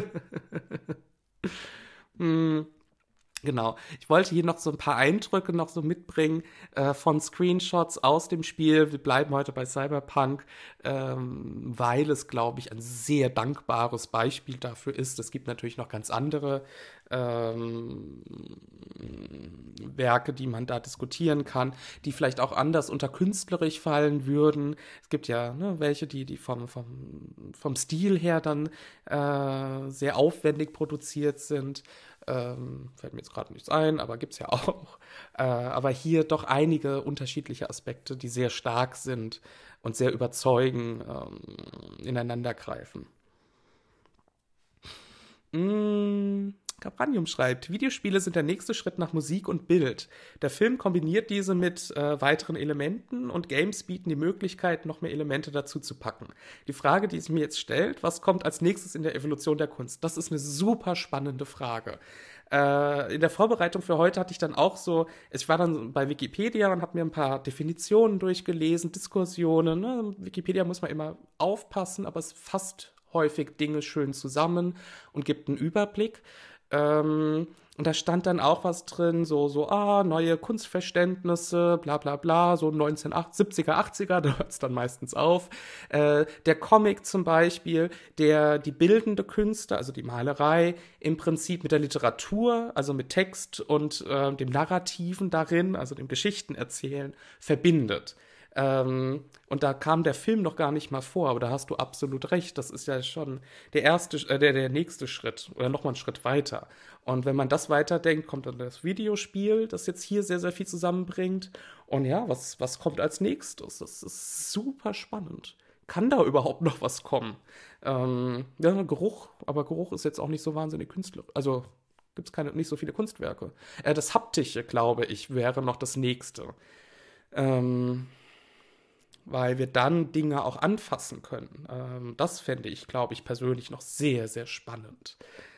hm, Genau. Ich wollte hier noch so ein paar Eindrücke noch so mitbringen äh, von Screenshots aus dem Spiel. Wir bleiben heute bei Cyberpunk, ähm, weil es, glaube ich, ein sehr dankbares Beispiel dafür ist. Es gibt natürlich noch ganz andere ähm, Werke, die man da diskutieren kann, die vielleicht auch anders unter künstlerisch fallen würden. Es gibt ja ne, welche, die, die vom, vom, vom Stil her dann äh, sehr aufwendig produziert sind. Ähm, fällt mir jetzt gerade nichts ein, aber gibt es ja auch. Äh, aber hier doch einige unterschiedliche Aspekte, die sehr stark sind und sehr überzeugen, ähm, ineinander greifen. Mm, Capranium schreibt, Videospiele sind der nächste Schritt nach Musik und Bild. Der Film kombiniert diese mit äh, weiteren Elementen und Games bieten die Möglichkeit, noch mehr Elemente dazu zu packen. Die Frage, die es mir jetzt stellt, was kommt als nächstes in der Evolution der Kunst? Das ist eine super spannende Frage. Äh, in der Vorbereitung für heute hatte ich dann auch so, ich war dann bei Wikipedia und habe mir ein paar Definitionen durchgelesen, Diskussionen. Ne? Wikipedia muss man immer aufpassen, aber es fasst häufig Dinge schön zusammen und gibt einen Überblick. Ähm, und da stand dann auch was drin, so, so, ah, neue Kunstverständnisse, bla bla bla, so 1970er, 80er, da hört es dann meistens auf. Äh, der Comic zum Beispiel, der die bildende Künste, also die Malerei, im Prinzip mit der Literatur, also mit Text und äh, dem Narrativen darin, also dem Geschichtenerzählen, verbindet. Ähm, und da kam der Film noch gar nicht mal vor, aber da hast du absolut recht. Das ist ja schon der erste, äh, der, der nächste Schritt oder nochmal einen Schritt weiter. Und wenn man das weiterdenkt, kommt dann das Videospiel, das jetzt hier sehr, sehr viel zusammenbringt. Und ja, was, was kommt als nächstes? Das ist super spannend. Kann da überhaupt noch was kommen? Ähm, ja, Geruch, aber Geruch ist jetzt auch nicht so wahnsinnig künstlerisch. Also gibt es nicht so viele Kunstwerke. Äh, das Haptische, glaube ich, wäre noch das nächste. Ähm, weil wir dann Dinge auch anfassen können. Ähm, das fände ich, glaube ich, persönlich noch sehr, sehr spannend.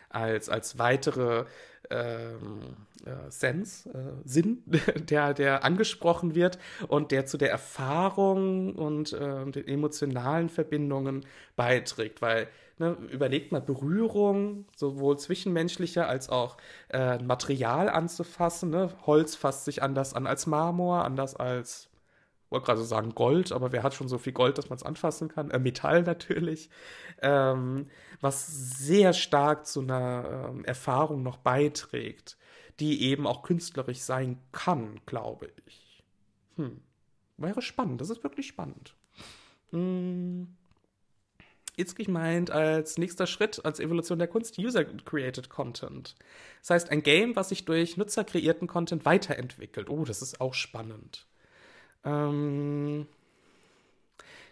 Als, als weitere ähm, äh, Sense, äh, Sinn, der, der angesprochen wird und der zu der Erfahrung und äh, den emotionalen Verbindungen beiträgt. Weil, ne, überlegt mal, Berührung, sowohl zwischenmenschlicher als auch äh, Material anzufassen. Ne? Holz fasst sich anders an als Marmor, anders als wollte gerade sagen Gold, aber wer hat schon so viel Gold, dass man es anfassen kann? Äh, Metall natürlich. Ähm, was sehr stark zu einer ähm, Erfahrung noch beiträgt, die eben auch künstlerisch sein kann, glaube ich. Hm. Wäre spannend, das ist wirklich spannend. Hm. Itzkich meint als nächster Schritt, als Evolution der Kunst, User-Created Content. Das heißt, ein Game, was sich durch nutzerkreierten Content weiterentwickelt. Oh, das ist auch spannend. Ähm,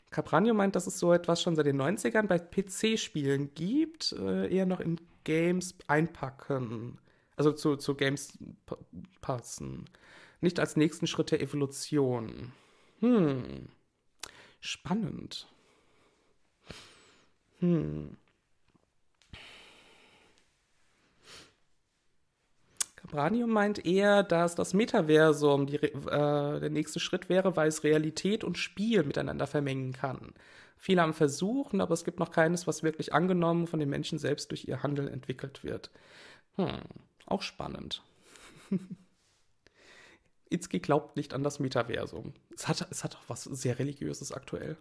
Capranio meint, dass es so etwas schon seit den 90ern bei PC-Spielen gibt, äh, eher noch in Games einpacken. Also zu, zu Games passen. Nicht als nächsten Schritt der Evolution. Hm. Spannend. Hm. Cabranium meint eher, dass das Metaversum die, äh, der nächste Schritt wäre, weil es Realität und Spiel miteinander vermengen kann. Viele haben versuchen, aber es gibt noch keines, was wirklich angenommen von den Menschen selbst durch ihr Handeln entwickelt wird. Hm, auch spannend. Itzki glaubt nicht an das Metaversum. Es hat, es hat auch was sehr Religiöses aktuell.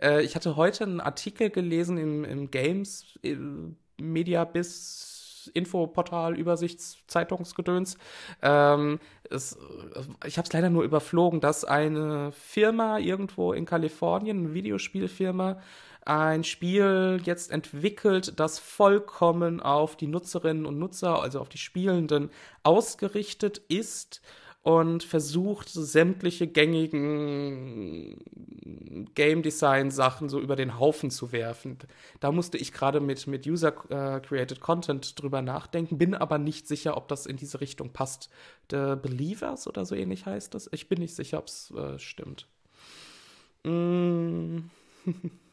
Äh, ich hatte heute einen Artikel gelesen im, im Games äh, Media bis Infoportal, Übersichtszeitungsgedöns. Ähm, es, ich habe es leider nur überflogen, dass eine Firma irgendwo in Kalifornien, eine Videospielfirma, ein Spiel jetzt entwickelt, das vollkommen auf die Nutzerinnen und Nutzer, also auf die Spielenden, ausgerichtet ist und versucht, sämtliche gängigen Game Design Sachen so über den Haufen zu werfen. Da musste ich gerade mit, mit User äh, Created Content drüber nachdenken, bin aber nicht sicher, ob das in diese Richtung passt. The Believers oder so ähnlich heißt das. Ich bin nicht sicher, ob es äh, stimmt. Mm.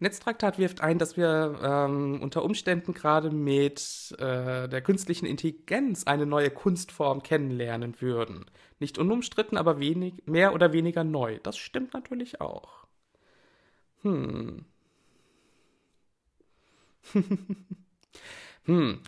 Netztraktat wirft ein, dass wir ähm, unter Umständen gerade mit äh, der künstlichen Intelligenz eine neue Kunstform kennenlernen würden. Nicht unumstritten, aber wenig, mehr oder weniger neu. Das stimmt natürlich auch. Hm. Hm.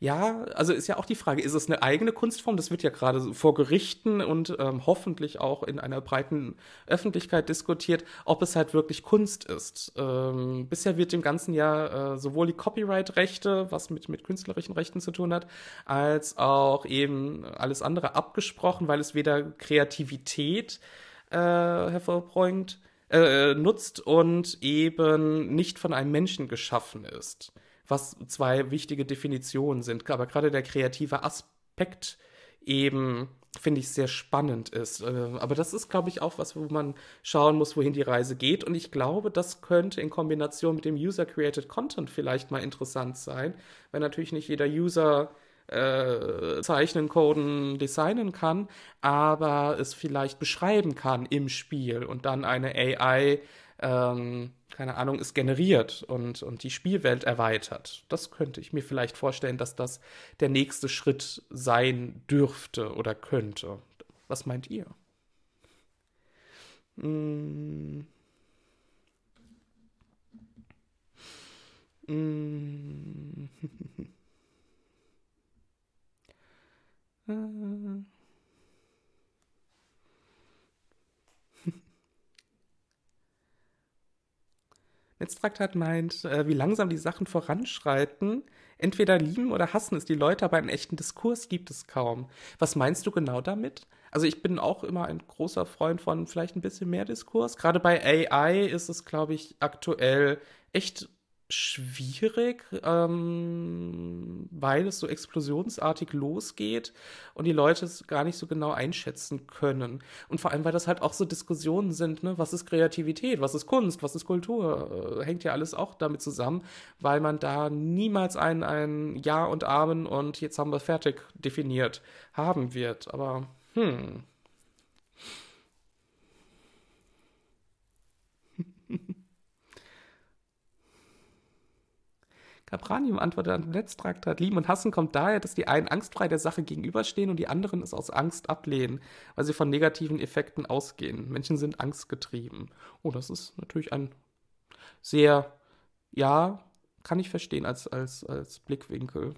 Ja, also ist ja auch die Frage, ist es eine eigene Kunstform? Das wird ja gerade vor Gerichten und ähm, hoffentlich auch in einer breiten Öffentlichkeit diskutiert, ob es halt wirklich Kunst ist. Ähm, bisher wird dem Ganzen ja äh, sowohl die Copyright-Rechte, was mit, mit künstlerischen Rechten zu tun hat, als auch eben alles andere abgesprochen, weil es weder Kreativität äh, hervorbringt, äh, nutzt und eben nicht von einem Menschen geschaffen ist was zwei wichtige Definitionen sind. Aber gerade der kreative Aspekt eben finde ich sehr spannend ist. Äh, aber das ist, glaube ich, auch was, wo man schauen muss, wohin die Reise geht. Und ich glaube, das könnte in Kombination mit dem User-Created Content vielleicht mal interessant sein, weil natürlich nicht jeder User äh, zeichnen, coden, designen kann, aber es vielleicht beschreiben kann im Spiel und dann eine AI ähm, keine Ahnung, ist generiert und, und die Spielwelt erweitert. Das könnte ich mir vielleicht vorstellen, dass das der nächste Schritt sein dürfte oder könnte. Was meint ihr? Mm. Mm. Netztraktat meint, äh, wie langsam die Sachen voranschreiten. Entweder lieben oder hassen es die Leute, aber einen echten Diskurs gibt es kaum. Was meinst du genau damit? Also ich bin auch immer ein großer Freund von vielleicht ein bisschen mehr Diskurs. Gerade bei AI ist es, glaube ich, aktuell echt schwierig, ähm, weil es so explosionsartig losgeht und die Leute es gar nicht so genau einschätzen können. Und vor allem, weil das halt auch so Diskussionen sind, ne? was ist Kreativität, was ist Kunst, was ist Kultur, äh, hängt ja alles auch damit zusammen, weil man da niemals ein, ein Ja und Amen und jetzt haben wir fertig definiert haben wird. Aber, hm. Capranium antwortet an Netztraktat. Lieben und Hassen kommt daher, dass die einen angstfrei der Sache gegenüberstehen und die anderen es aus Angst ablehnen, weil sie von negativen Effekten ausgehen. Menschen sind angstgetrieben. Oh, das ist natürlich ein sehr, ja, kann ich verstehen als, als, als Blickwinkel.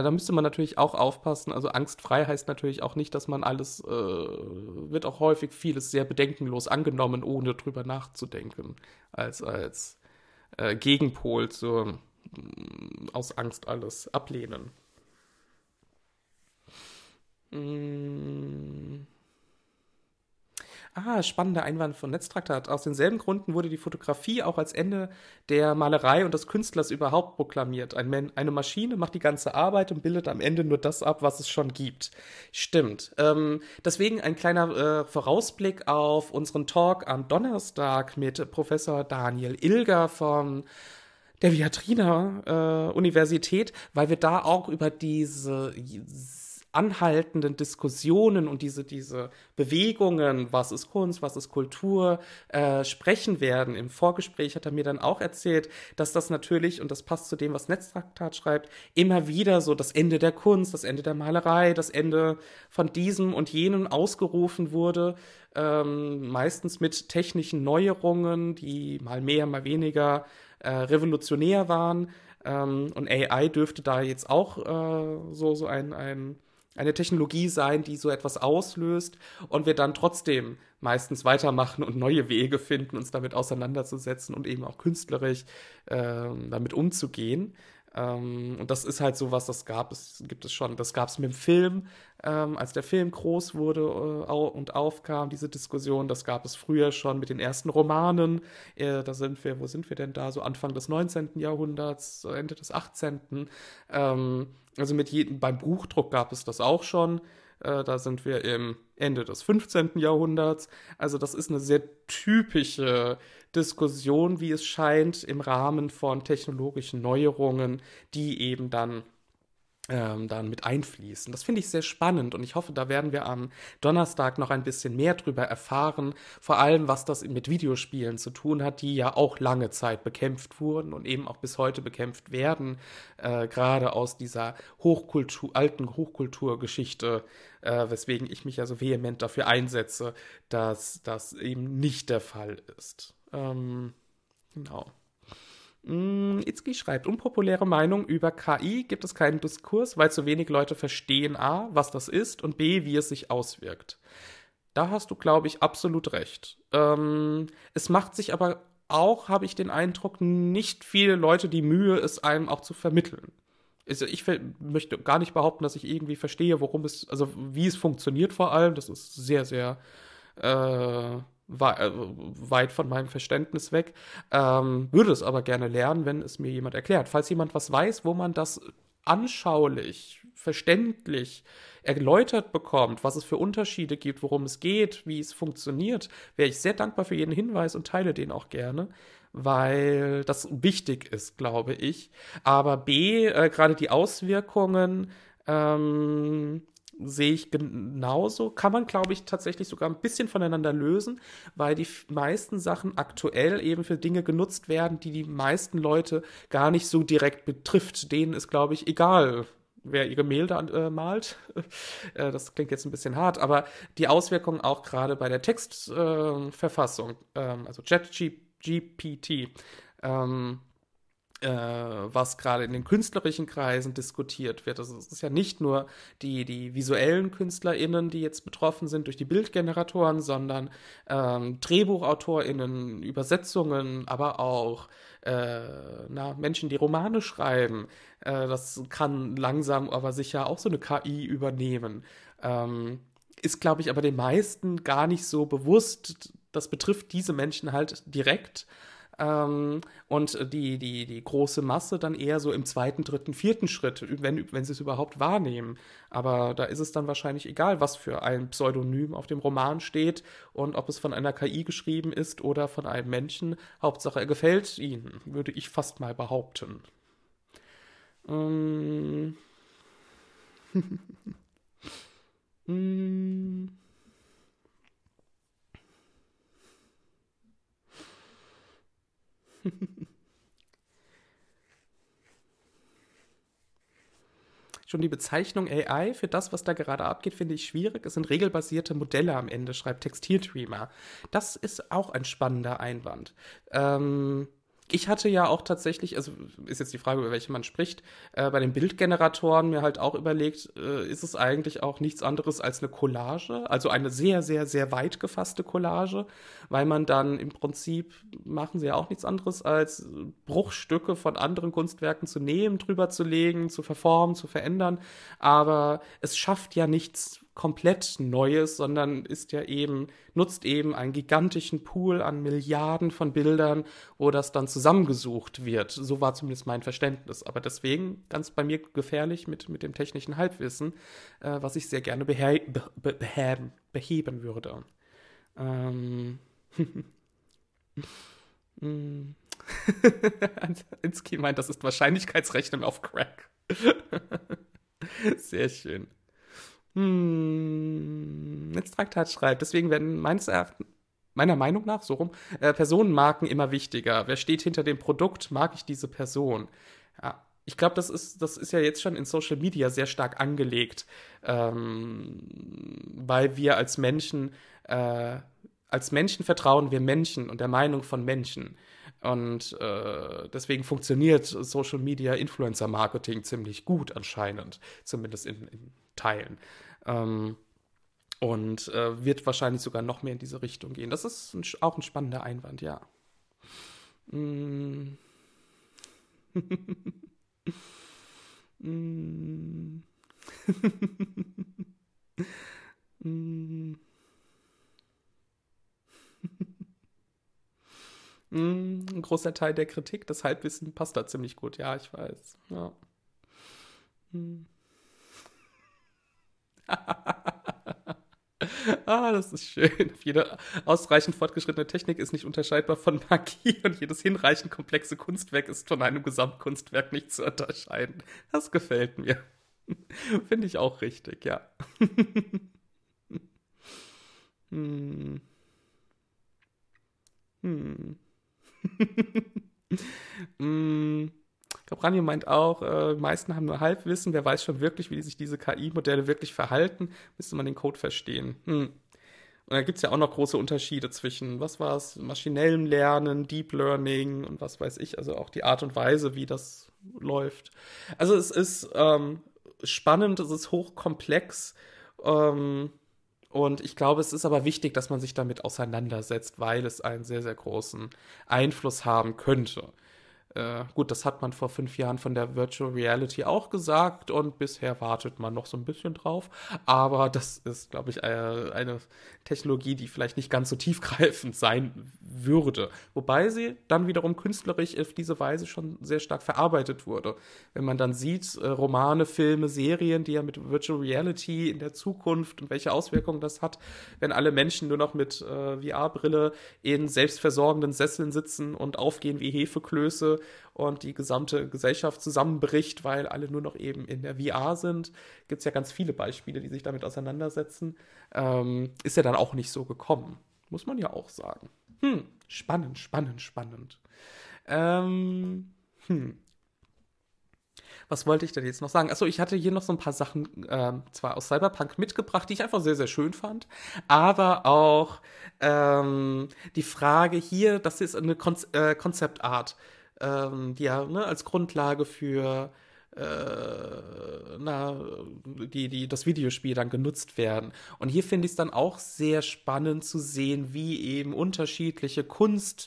Da müsste man natürlich auch aufpassen. Also angstfrei heißt natürlich auch nicht, dass man alles, äh, wird auch häufig vieles sehr bedenkenlos angenommen, ohne drüber nachzudenken, als, als äh, Gegenpol zur mm, aus Angst alles ablehnen. Mm. Ah, spannender Einwand von Netztraktat. Aus denselben Gründen wurde die Fotografie auch als Ende der Malerei und des Künstlers überhaupt proklamiert. Ein eine Maschine macht die ganze Arbeit und bildet am Ende nur das ab, was es schon gibt. Stimmt. Ähm, deswegen ein kleiner äh, Vorausblick auf unseren Talk am Donnerstag mit Professor Daniel Ilger von der Viatrina äh, Universität, weil wir da auch über diese anhaltenden Diskussionen und diese, diese Bewegungen, was ist Kunst, was ist Kultur, äh, sprechen werden. Im Vorgespräch hat er mir dann auch erzählt, dass das natürlich, und das passt zu dem, was Netztraktat schreibt, immer wieder so das Ende der Kunst, das Ende der Malerei, das Ende von diesem und jenem ausgerufen wurde, ähm, meistens mit technischen Neuerungen, die mal mehr, mal weniger äh, revolutionär waren. Ähm, und AI dürfte da jetzt auch äh, so, so ein, ein eine Technologie sein, die so etwas auslöst und wir dann trotzdem meistens weitermachen und neue Wege finden, uns damit auseinanderzusetzen und eben auch künstlerisch ähm, damit umzugehen. Ähm, und das ist halt so was, das gab es, gibt es schon. Das gab es mit dem Film, ähm, als der Film groß wurde äh, und aufkam, diese Diskussion. Das gab es früher schon mit den ersten Romanen. Äh, da sind wir, wo sind wir denn da? So Anfang des 19. Jahrhunderts, Ende des 18. Ähm, also mit jedem, beim Buchdruck gab es das auch schon. Äh, da sind wir im Ende des 15. Jahrhunderts. Also das ist eine sehr typische Diskussion, wie es scheint, im Rahmen von technologischen Neuerungen, die eben dann ähm, dann mit einfließen. Das finde ich sehr spannend und ich hoffe, da werden wir am Donnerstag noch ein bisschen mehr drüber erfahren, vor allem was das mit Videospielen zu tun hat, die ja auch lange Zeit bekämpft wurden und eben auch bis heute bekämpft werden, äh, gerade aus dieser Hochkultur, alten Hochkulturgeschichte, äh, weswegen ich mich ja so vehement dafür einsetze, dass das eben nicht der Fall ist. Ähm, genau. Mm, Itzki schreibt, unpopuläre Meinung über KI gibt es keinen Diskurs, weil zu wenig Leute verstehen A, was das ist und B, wie es sich auswirkt. Da hast du, glaube ich, absolut recht. Ähm, es macht sich aber auch, habe ich den Eindruck, nicht viele Leute die Mühe, es einem auch zu vermitteln. Also ich möchte gar nicht behaupten, dass ich irgendwie verstehe, worum es, also wie es funktioniert vor allem. Das ist sehr, sehr äh, weit von meinem Verständnis weg. Ähm, würde es aber gerne lernen, wenn es mir jemand erklärt. Falls jemand was weiß, wo man das anschaulich, verständlich erläutert bekommt, was es für Unterschiede gibt, worum es geht, wie es funktioniert, wäre ich sehr dankbar für jeden Hinweis und teile den auch gerne, weil das wichtig ist, glaube ich. Aber B, äh, gerade die Auswirkungen, ähm, sehe ich genauso. Kann man, glaube ich, tatsächlich sogar ein bisschen voneinander lösen, weil die meisten Sachen aktuell eben für Dinge genutzt werden, die die meisten Leute gar nicht so direkt betrifft. Denen ist, glaube ich, egal, wer ihre Gemälde äh, malt. äh, das klingt jetzt ein bisschen hart, aber die Auswirkungen auch gerade bei der Textverfassung, äh, also ChatGPT, ähm, äh, was gerade in den künstlerischen Kreisen diskutiert wird. Also es ist ja nicht nur die, die visuellen KünstlerInnen, die jetzt betroffen sind durch die Bildgeneratoren, sondern ähm, DrehbuchautorInnen, Übersetzungen, aber auch äh, na, Menschen, die Romane schreiben. Äh, das kann langsam aber sicher auch so eine KI übernehmen. Ähm, ist, glaube ich, aber den meisten gar nicht so bewusst. Das betrifft diese Menschen halt direkt. Ähm, und die, die, die große Masse dann eher so im zweiten, dritten, vierten Schritt, wenn, wenn sie es überhaupt wahrnehmen. Aber da ist es dann wahrscheinlich egal, was für ein Pseudonym auf dem Roman steht und ob es von einer KI geschrieben ist oder von einem Menschen. Hauptsache, er gefällt ihnen, würde ich fast mal behaupten. Ähm. Mm. Schon die Bezeichnung AI für das, was da gerade abgeht, finde ich schwierig. Es sind regelbasierte Modelle am Ende, schreibt Textiltreamer. Das ist auch ein spannender Einwand. Ähm, ich hatte ja auch tatsächlich, also ist jetzt die Frage, über welche man spricht, äh, bei den Bildgeneratoren mir halt auch überlegt, äh, ist es eigentlich auch nichts anderes als eine Collage, also eine sehr, sehr, sehr weit gefasste Collage, weil man dann im Prinzip machen sie ja auch nichts anderes als Bruchstücke von anderen Kunstwerken zu nehmen, drüber zu legen, zu verformen, zu verändern, aber es schafft ja nichts komplett Neues, sondern ist ja eben, nutzt eben einen gigantischen Pool an Milliarden von Bildern, wo das dann zusammengesucht wird. So war zumindest mein Verständnis. Aber deswegen ganz bei mir gefährlich mit, mit dem technischen Halbwissen, äh, was ich sehr gerne behe be be beheben, beheben würde. Ähm. Mm. Insky meint, das ist Wahrscheinlichkeitsrechnen auf Crack. Sehr schön. Hm, jetzt Traktat schreibt, deswegen werden meines Erachtens, meiner Meinung nach, so rum, äh, Personenmarken immer wichtiger. Wer steht hinter dem Produkt, mag ich diese Person. Ja, ich glaube, das ist, das ist ja jetzt schon in Social Media sehr stark angelegt, ähm, weil wir als Menschen, äh, als Menschen vertrauen wir Menschen und der Meinung von Menschen. Und äh, deswegen funktioniert Social Media Influencer Marketing ziemlich gut anscheinend, zumindest in, in Teilen. Ähm, und äh, wird wahrscheinlich sogar noch mehr in diese Richtung gehen. Das ist ein, auch ein spannender Einwand, ja. Mm. mm. mm. Mm, ein großer Teil der Kritik, das Halbwissen passt da ziemlich gut. Ja, ich weiß. Ja. Mm. ah, das ist schön. Jede ausreichend fortgeschrittene Technik ist nicht unterscheidbar von Magie und jedes hinreichend komplexe Kunstwerk ist von einem Gesamtkunstwerk nicht zu unterscheiden. Das gefällt mir. Finde ich auch richtig, ja. hm. Hm. hm. Cabranio meint auch, äh, die meisten haben nur Halbwissen. Wer weiß schon wirklich, wie sich diese KI-Modelle wirklich verhalten, müsste man den Code verstehen. Hm. Und da gibt es ja auch noch große Unterschiede zwischen, was war es, maschinellem Lernen, Deep Learning und was weiß ich, also auch die Art und Weise, wie das läuft. Also es ist ähm, spannend, es ist hochkomplex. Ähm, und ich glaube, es ist aber wichtig, dass man sich damit auseinandersetzt, weil es einen sehr, sehr großen Einfluss haben könnte. Äh, gut, das hat man vor fünf Jahren von der Virtual Reality auch gesagt und bisher wartet man noch so ein bisschen drauf. Aber das ist, glaube ich, äh, eine Technologie, die vielleicht nicht ganz so tiefgreifend sein würde. Wobei sie dann wiederum künstlerisch auf diese Weise schon sehr stark verarbeitet wurde. Wenn man dann sieht, äh, Romane, Filme, Serien, die ja mit Virtual Reality in der Zukunft und welche Auswirkungen das hat, wenn alle Menschen nur noch mit äh, VR-Brille in selbstversorgenden Sesseln sitzen und aufgehen wie Hefeklöße und die gesamte Gesellschaft zusammenbricht, weil alle nur noch eben in der VR sind. Gibt es ja ganz viele Beispiele, die sich damit auseinandersetzen. Ähm, ist ja dann auch nicht so gekommen. Muss man ja auch sagen. Hm, spannend, spannend, spannend. Ähm, hm. Was wollte ich denn jetzt noch sagen? Achso, ich hatte hier noch so ein paar Sachen ähm, zwar aus Cyberpunk mitgebracht, die ich einfach sehr, sehr schön fand, aber auch ähm, die Frage hier, das ist eine Kon äh, Konzeptart ähm, die ja ne, als Grundlage für äh, na, die, die das Videospiel dann genutzt werden. Und hier finde ich es dann auch sehr spannend zu sehen, wie eben unterschiedliche Kunstwerke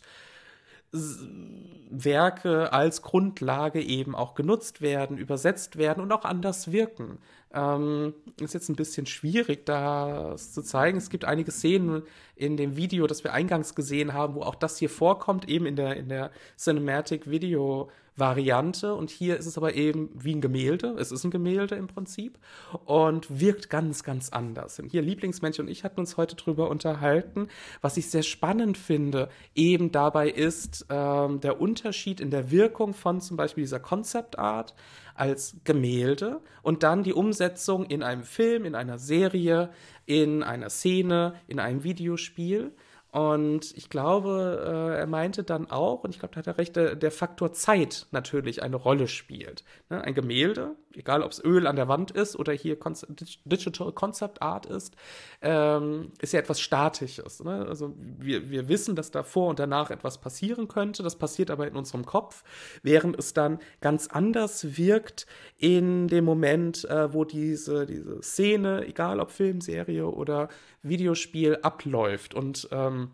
als Grundlage eben auch genutzt werden, übersetzt werden und auch anders wirken. Ähm, ist jetzt ein bisschen schwierig, das zu zeigen. Es gibt einige Szenen in dem Video, das wir eingangs gesehen haben, wo auch das hier vorkommt, eben in der, in der Cinematic Video Variante. Und hier ist es aber eben wie ein Gemälde. Es ist ein Gemälde im Prinzip und wirkt ganz, ganz anders. Und hier Lieblingsmensch und ich hatten uns heute drüber unterhalten. Was ich sehr spannend finde, eben dabei ist ähm, der Unterschied in der Wirkung von zum Beispiel dieser Concept Art als Gemälde und dann die Umsetzung in einem Film, in einer Serie, in einer Szene, in einem Videospiel. Und ich glaube, äh, er meinte dann auch, und ich glaube, da hat er recht, der, Faktor Zeit natürlich eine Rolle spielt. Ne? Ein Gemälde, egal ob es Öl an der Wand ist oder hier Conce Digital Concept Art ist, ähm, ist ja etwas Statisches. Ne? Also wir, wir wissen, dass davor und danach etwas passieren könnte. Das passiert aber in unserem Kopf, während es dann ganz anders wirkt in dem Moment, äh, wo diese, diese Szene, egal ob Film, Serie oder Videospiel, abläuft. Und ähm,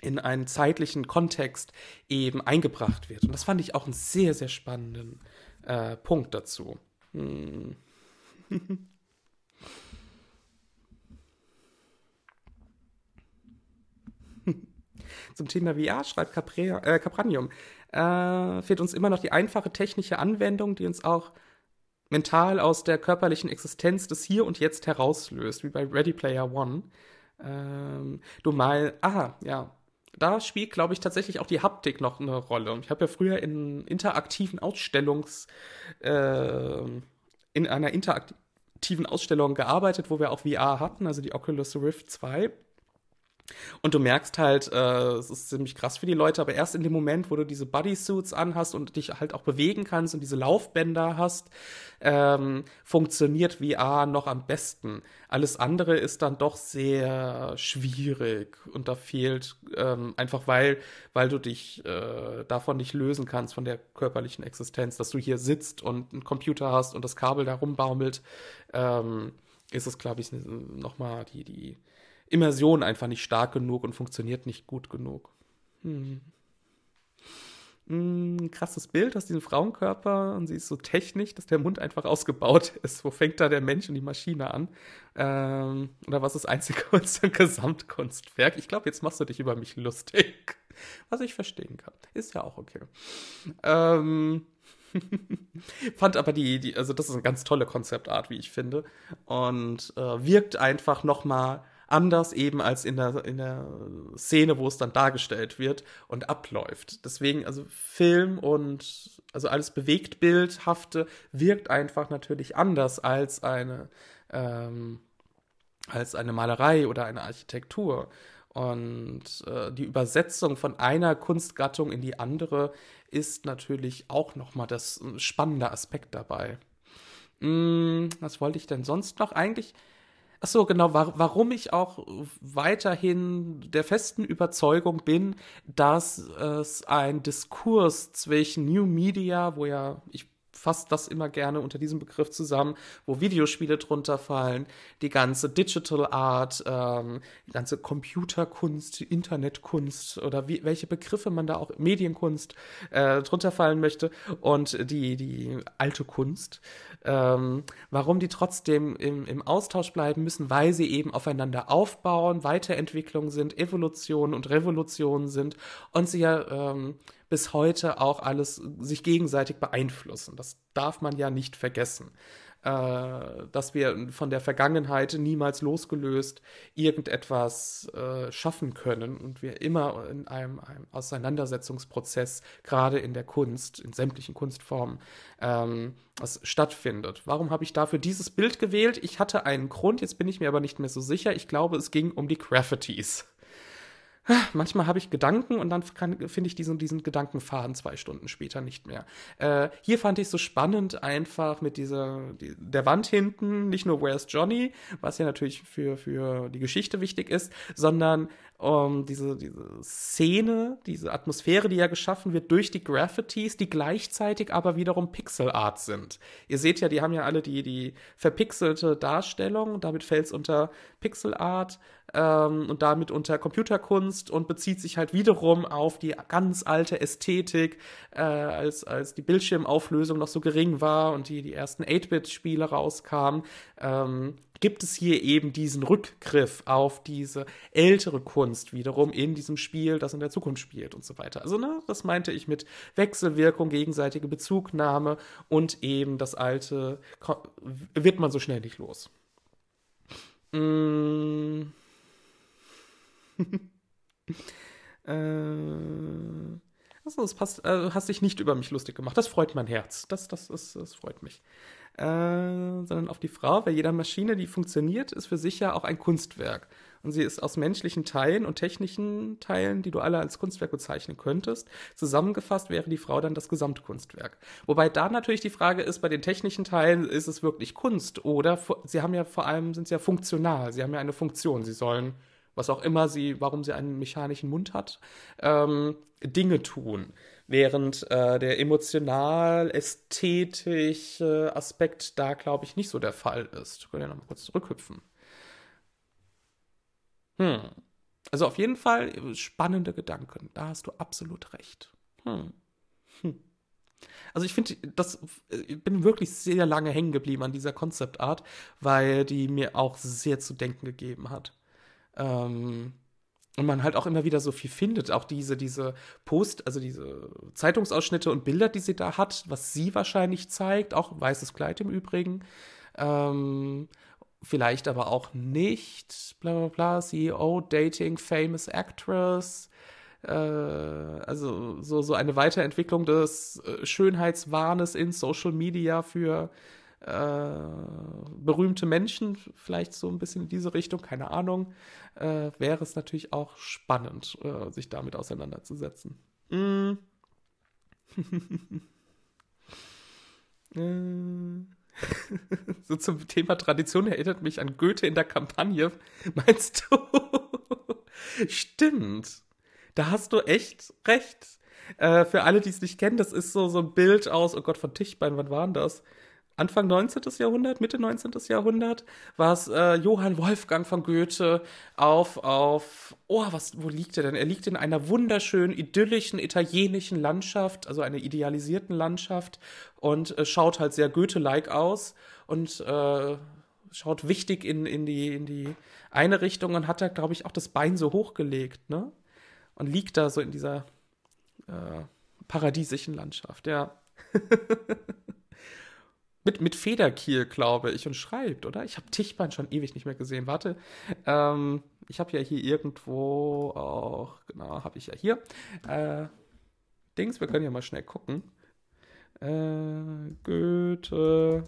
in einen zeitlichen Kontext eben eingebracht wird. Und das fand ich auch einen sehr, sehr spannenden äh, Punkt dazu. Hm. Zum Thema VR schreibt Caprea, äh, Capranium, äh, fehlt uns immer noch die einfache technische Anwendung, die uns auch mental aus der körperlichen Existenz des Hier und Jetzt herauslöst, wie bei Ready Player One. Ähm, du mal, aha, ja, da spielt, glaube ich, tatsächlich auch die Haptik noch eine Rolle. Ich habe ja früher in interaktiven Ausstellungs, äh, in einer interaktiven Ausstellung gearbeitet, wo wir auch VR hatten, also die Oculus Rift 2. Und du merkst halt, äh, es ist ziemlich krass für die Leute, aber erst in dem Moment, wo du diese Bodysuits anhast und dich halt auch bewegen kannst und diese Laufbänder hast, ähm, funktioniert VR noch am besten. Alles andere ist dann doch sehr schwierig und da fehlt ähm, einfach, weil, weil du dich äh, davon nicht lösen kannst, von der körperlichen Existenz, dass du hier sitzt und einen Computer hast und das Kabel da rumbaumelt, ähm, ist es, glaube ich, nochmal die, die Immersion einfach nicht stark genug und funktioniert nicht gut genug. Hm. Hm, krasses Bild aus diesem Frauenkörper und sie ist so technisch, dass der Mund einfach ausgebaut ist. Wo fängt da der Mensch und die Maschine an? Ähm, oder was ist Einzelkunst und Gesamtkunstwerk? Ich glaube, jetzt machst du dich über mich lustig. Was ich verstehen kann. Ist ja auch okay. Ähm, Fand aber die, die, also das ist eine ganz tolle Konzeptart, wie ich finde. Und äh, wirkt einfach nochmal anders eben als in der, in der Szene, wo es dann dargestellt wird und abläuft. Deswegen, also Film und also alles Bewegtbildhafte wirkt einfach natürlich anders als eine, ähm, als eine Malerei oder eine Architektur. Und äh, die Übersetzung von einer Kunstgattung in die andere ist natürlich auch nochmal das äh, spannende Aspekt dabei. Hm, was wollte ich denn sonst noch? Eigentlich, ach so, genau, wa warum ich auch weiterhin der festen Überzeugung bin, dass es ein Diskurs zwischen New Media, wo ja, ich fasst das immer gerne unter diesem Begriff zusammen, wo Videospiele drunter fallen, die ganze Digital Art, ähm, die ganze Computerkunst, Internetkunst oder wie, welche Begriffe man da auch, Medienkunst äh, drunter fallen möchte und die, die alte Kunst, ähm, warum die trotzdem im, im Austausch bleiben müssen, weil sie eben aufeinander aufbauen, Weiterentwicklung sind, Evolution und Revolution sind und sie ja ähm, bis heute auch alles sich gegenseitig beeinflussen. Das darf man ja nicht vergessen. Äh, dass wir von der Vergangenheit niemals losgelöst irgendetwas äh, schaffen können und wir immer in einem, einem Auseinandersetzungsprozess, gerade in der Kunst, in sämtlichen Kunstformen, ähm, was stattfindet. Warum habe ich dafür dieses Bild gewählt? Ich hatte einen Grund, jetzt bin ich mir aber nicht mehr so sicher. Ich glaube, es ging um die Graffitis manchmal habe ich Gedanken und dann finde ich diesen, diesen Gedankenfaden zwei Stunden später nicht mehr. Äh, hier fand ich es so spannend einfach mit dieser, die, der Wand hinten, nicht nur Where's Johnny, was ja natürlich für, für die Geschichte wichtig ist, sondern um, diese, diese Szene, diese Atmosphäre, die ja geschaffen wird durch die Graffitis, die gleichzeitig aber wiederum Pixel Art sind. Ihr seht ja, die haben ja alle die, die verpixelte Darstellung, damit fällt es unter Pixel Art ähm, und damit unter Computerkunst und bezieht sich halt wiederum auf die ganz alte Ästhetik, äh, als, als die Bildschirmauflösung noch so gering war und die, die ersten 8-Bit-Spiele rauskamen. Ähm, gibt es hier eben diesen Rückgriff auf diese ältere Kunst wiederum in diesem Spiel, das in der Zukunft spielt und so weiter. Also, ne, das meinte ich mit Wechselwirkung, gegenseitige Bezugnahme und eben das Alte wird man so schnell nicht los. Mmh. äh, also, es passt, äh, hast dich nicht über mich lustig gemacht. Das freut mein Herz. Das, das, ist, das freut mich. Äh, sondern auf die Frau, weil jeder Maschine, die funktioniert, ist für sich ja auch ein Kunstwerk. Und sie ist aus menschlichen Teilen und technischen Teilen, die du alle als Kunstwerk bezeichnen könntest, zusammengefasst wäre die Frau dann das Gesamtkunstwerk. Wobei da natürlich die Frage ist, bei den technischen Teilen ist es wirklich Kunst oder sie haben ja vor allem, sind sie ja funktional, sie haben ja eine Funktion, sie sollen was auch immer sie, warum sie einen mechanischen Mund hat, ähm, Dinge tun. Während äh, der emotional-ästhetische Aspekt da, glaube ich, nicht so der Fall ist. Können ja noch mal kurz zurückhüpfen. Hm. Also auf jeden Fall spannende Gedanken. Da hast du absolut recht. Hm. Hm. Also ich finde, das ich bin wirklich sehr lange hängen geblieben an dieser Concept Art, weil die mir auch sehr zu denken gegeben hat. Ähm, und man halt auch immer wieder so viel findet. Auch diese, diese Post, also diese Zeitungsausschnitte und Bilder, die sie da hat, was sie wahrscheinlich zeigt, auch weißes Kleid im Übrigen. Ähm, vielleicht aber auch nicht, bla bla bla, CEO, Dating, Famous Actress. Äh, also so, so eine Weiterentwicklung des äh, Schönheitswahnes in Social Media für äh, berühmte Menschen, vielleicht so ein bisschen in diese Richtung, keine Ahnung, äh, wäre es natürlich auch spannend, äh, sich damit auseinanderzusetzen. Mm. So zum Thema Tradition erinnert mich an Goethe in der Kampagne. Meinst du? Stimmt. Da hast du echt recht. Äh, für alle, die es nicht kennen, das ist so, so ein Bild aus, oh Gott, von Tischbein, wann war denn das? Anfang 19. Jahrhundert, Mitte 19. Jahrhundert, war es äh, Johann Wolfgang von Goethe auf, auf, oh, was, wo liegt er denn? Er liegt in einer wunderschönen, idyllischen, italienischen Landschaft, also einer idealisierten Landschaft und äh, schaut halt sehr Goethe-like aus und äh, schaut wichtig in, in, die, in die eine Richtung und hat da, glaube ich, auch das Bein so hochgelegt, ne? Und liegt da so in dieser äh, paradiesischen Landschaft, ja. Mit, mit Federkiel, glaube ich, und schreibt, oder? Ich habe Tichbein schon ewig nicht mehr gesehen. Warte. Ähm, ich habe ja hier irgendwo auch, genau, habe ich ja hier. Äh, Dings, wir können ja mal schnell gucken. Äh, Goethe,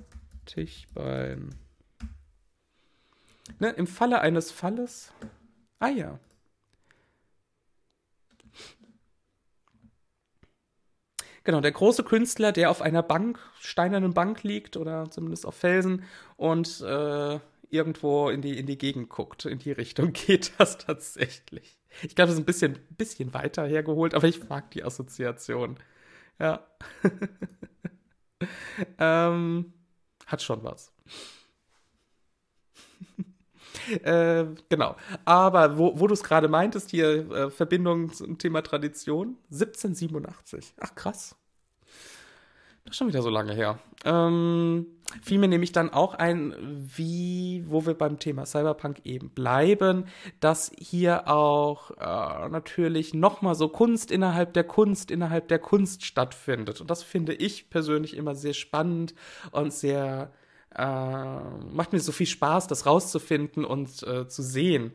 Tichbein. Ne, Im Falle eines Falles. Ah ja. Genau, der große Künstler, der auf einer Bank, steinernen Bank liegt oder zumindest auf Felsen und äh, irgendwo in die, in die Gegend guckt. In die Richtung geht das tatsächlich. Ich glaube, das ist ein bisschen, bisschen weiter hergeholt, aber ich mag die Assoziation. Ja. ähm, hat schon was. Äh, genau. Aber wo, wo du es gerade meintest, hier äh, Verbindung zum Thema Tradition, 1787. Ach krass. Das ist schon wieder so lange her. Ähm, fiel mir nämlich dann auch ein, wie, wo wir beim Thema Cyberpunk eben bleiben, dass hier auch äh, natürlich nochmal so Kunst innerhalb der Kunst, innerhalb der Kunst stattfindet. Und das finde ich persönlich immer sehr spannend und sehr äh, macht mir so viel Spaß, das rauszufinden und äh, zu sehen,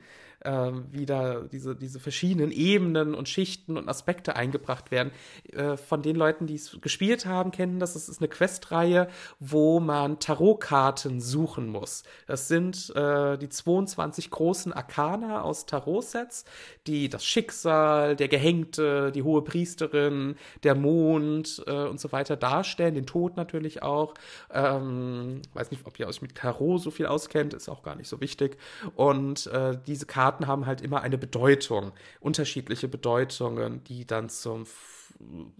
äh, wie da diese, diese verschiedenen Ebenen und Schichten und Aspekte eingebracht werden. Äh, von den Leuten, die es gespielt haben, kennen das. Es ist eine Questreihe, wo man Tarotkarten suchen muss. Das sind äh, die 22 großen Arkana aus Tarotsets, die das Schicksal, der Gehängte, die hohe Priesterin, der Mond äh, und so weiter darstellen, den Tod natürlich auch. Ähm, weiß nicht, ob ihr euch mit Tarot so viel auskennt, ist auch gar nicht so wichtig. Und äh, diese Karten haben halt immer eine Bedeutung, unterschiedliche Bedeutungen, die dann zum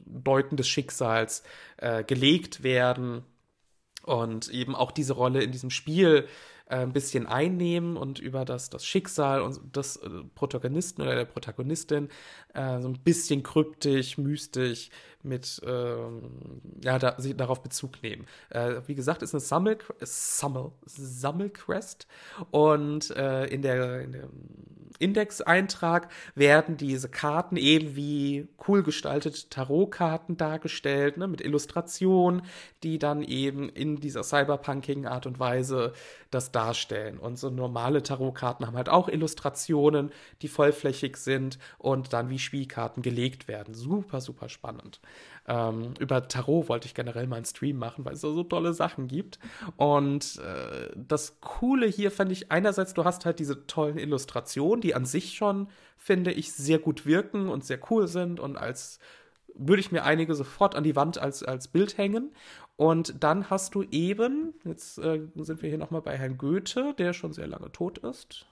Deuten des Schicksals äh, gelegt werden und eben auch diese Rolle in diesem Spiel äh, ein bisschen einnehmen und über das, das Schicksal und des äh, Protagonisten oder der Protagonistin äh, so ein bisschen kryptisch, mystisch mit, ähm, ja, da, sie darauf Bezug nehmen. Äh, wie gesagt, ist eine Sammel, Sammel, Sammelquest und äh, in der, in dem Indexeintrag werden diese Karten eben wie cool gestaltete Tarotkarten dargestellt, ne, mit Illustrationen, die dann eben in dieser cyberpunkigen Art und Weise das darstellen. Und so normale Tarotkarten haben halt auch Illustrationen, die vollflächig sind und dann wie Spielkarten gelegt werden. Super, super spannend. Ähm, über Tarot wollte ich generell mal einen Stream machen, weil es so, so tolle Sachen gibt. Und äh, das Coole hier fand ich einerseits, du hast halt diese tollen Illustrationen, die an sich schon, finde ich, sehr gut wirken und sehr cool sind und als würde ich mir einige sofort an die Wand als, als Bild hängen. Und dann hast du eben, jetzt äh, sind wir hier nochmal bei Herrn Goethe, der schon sehr lange tot ist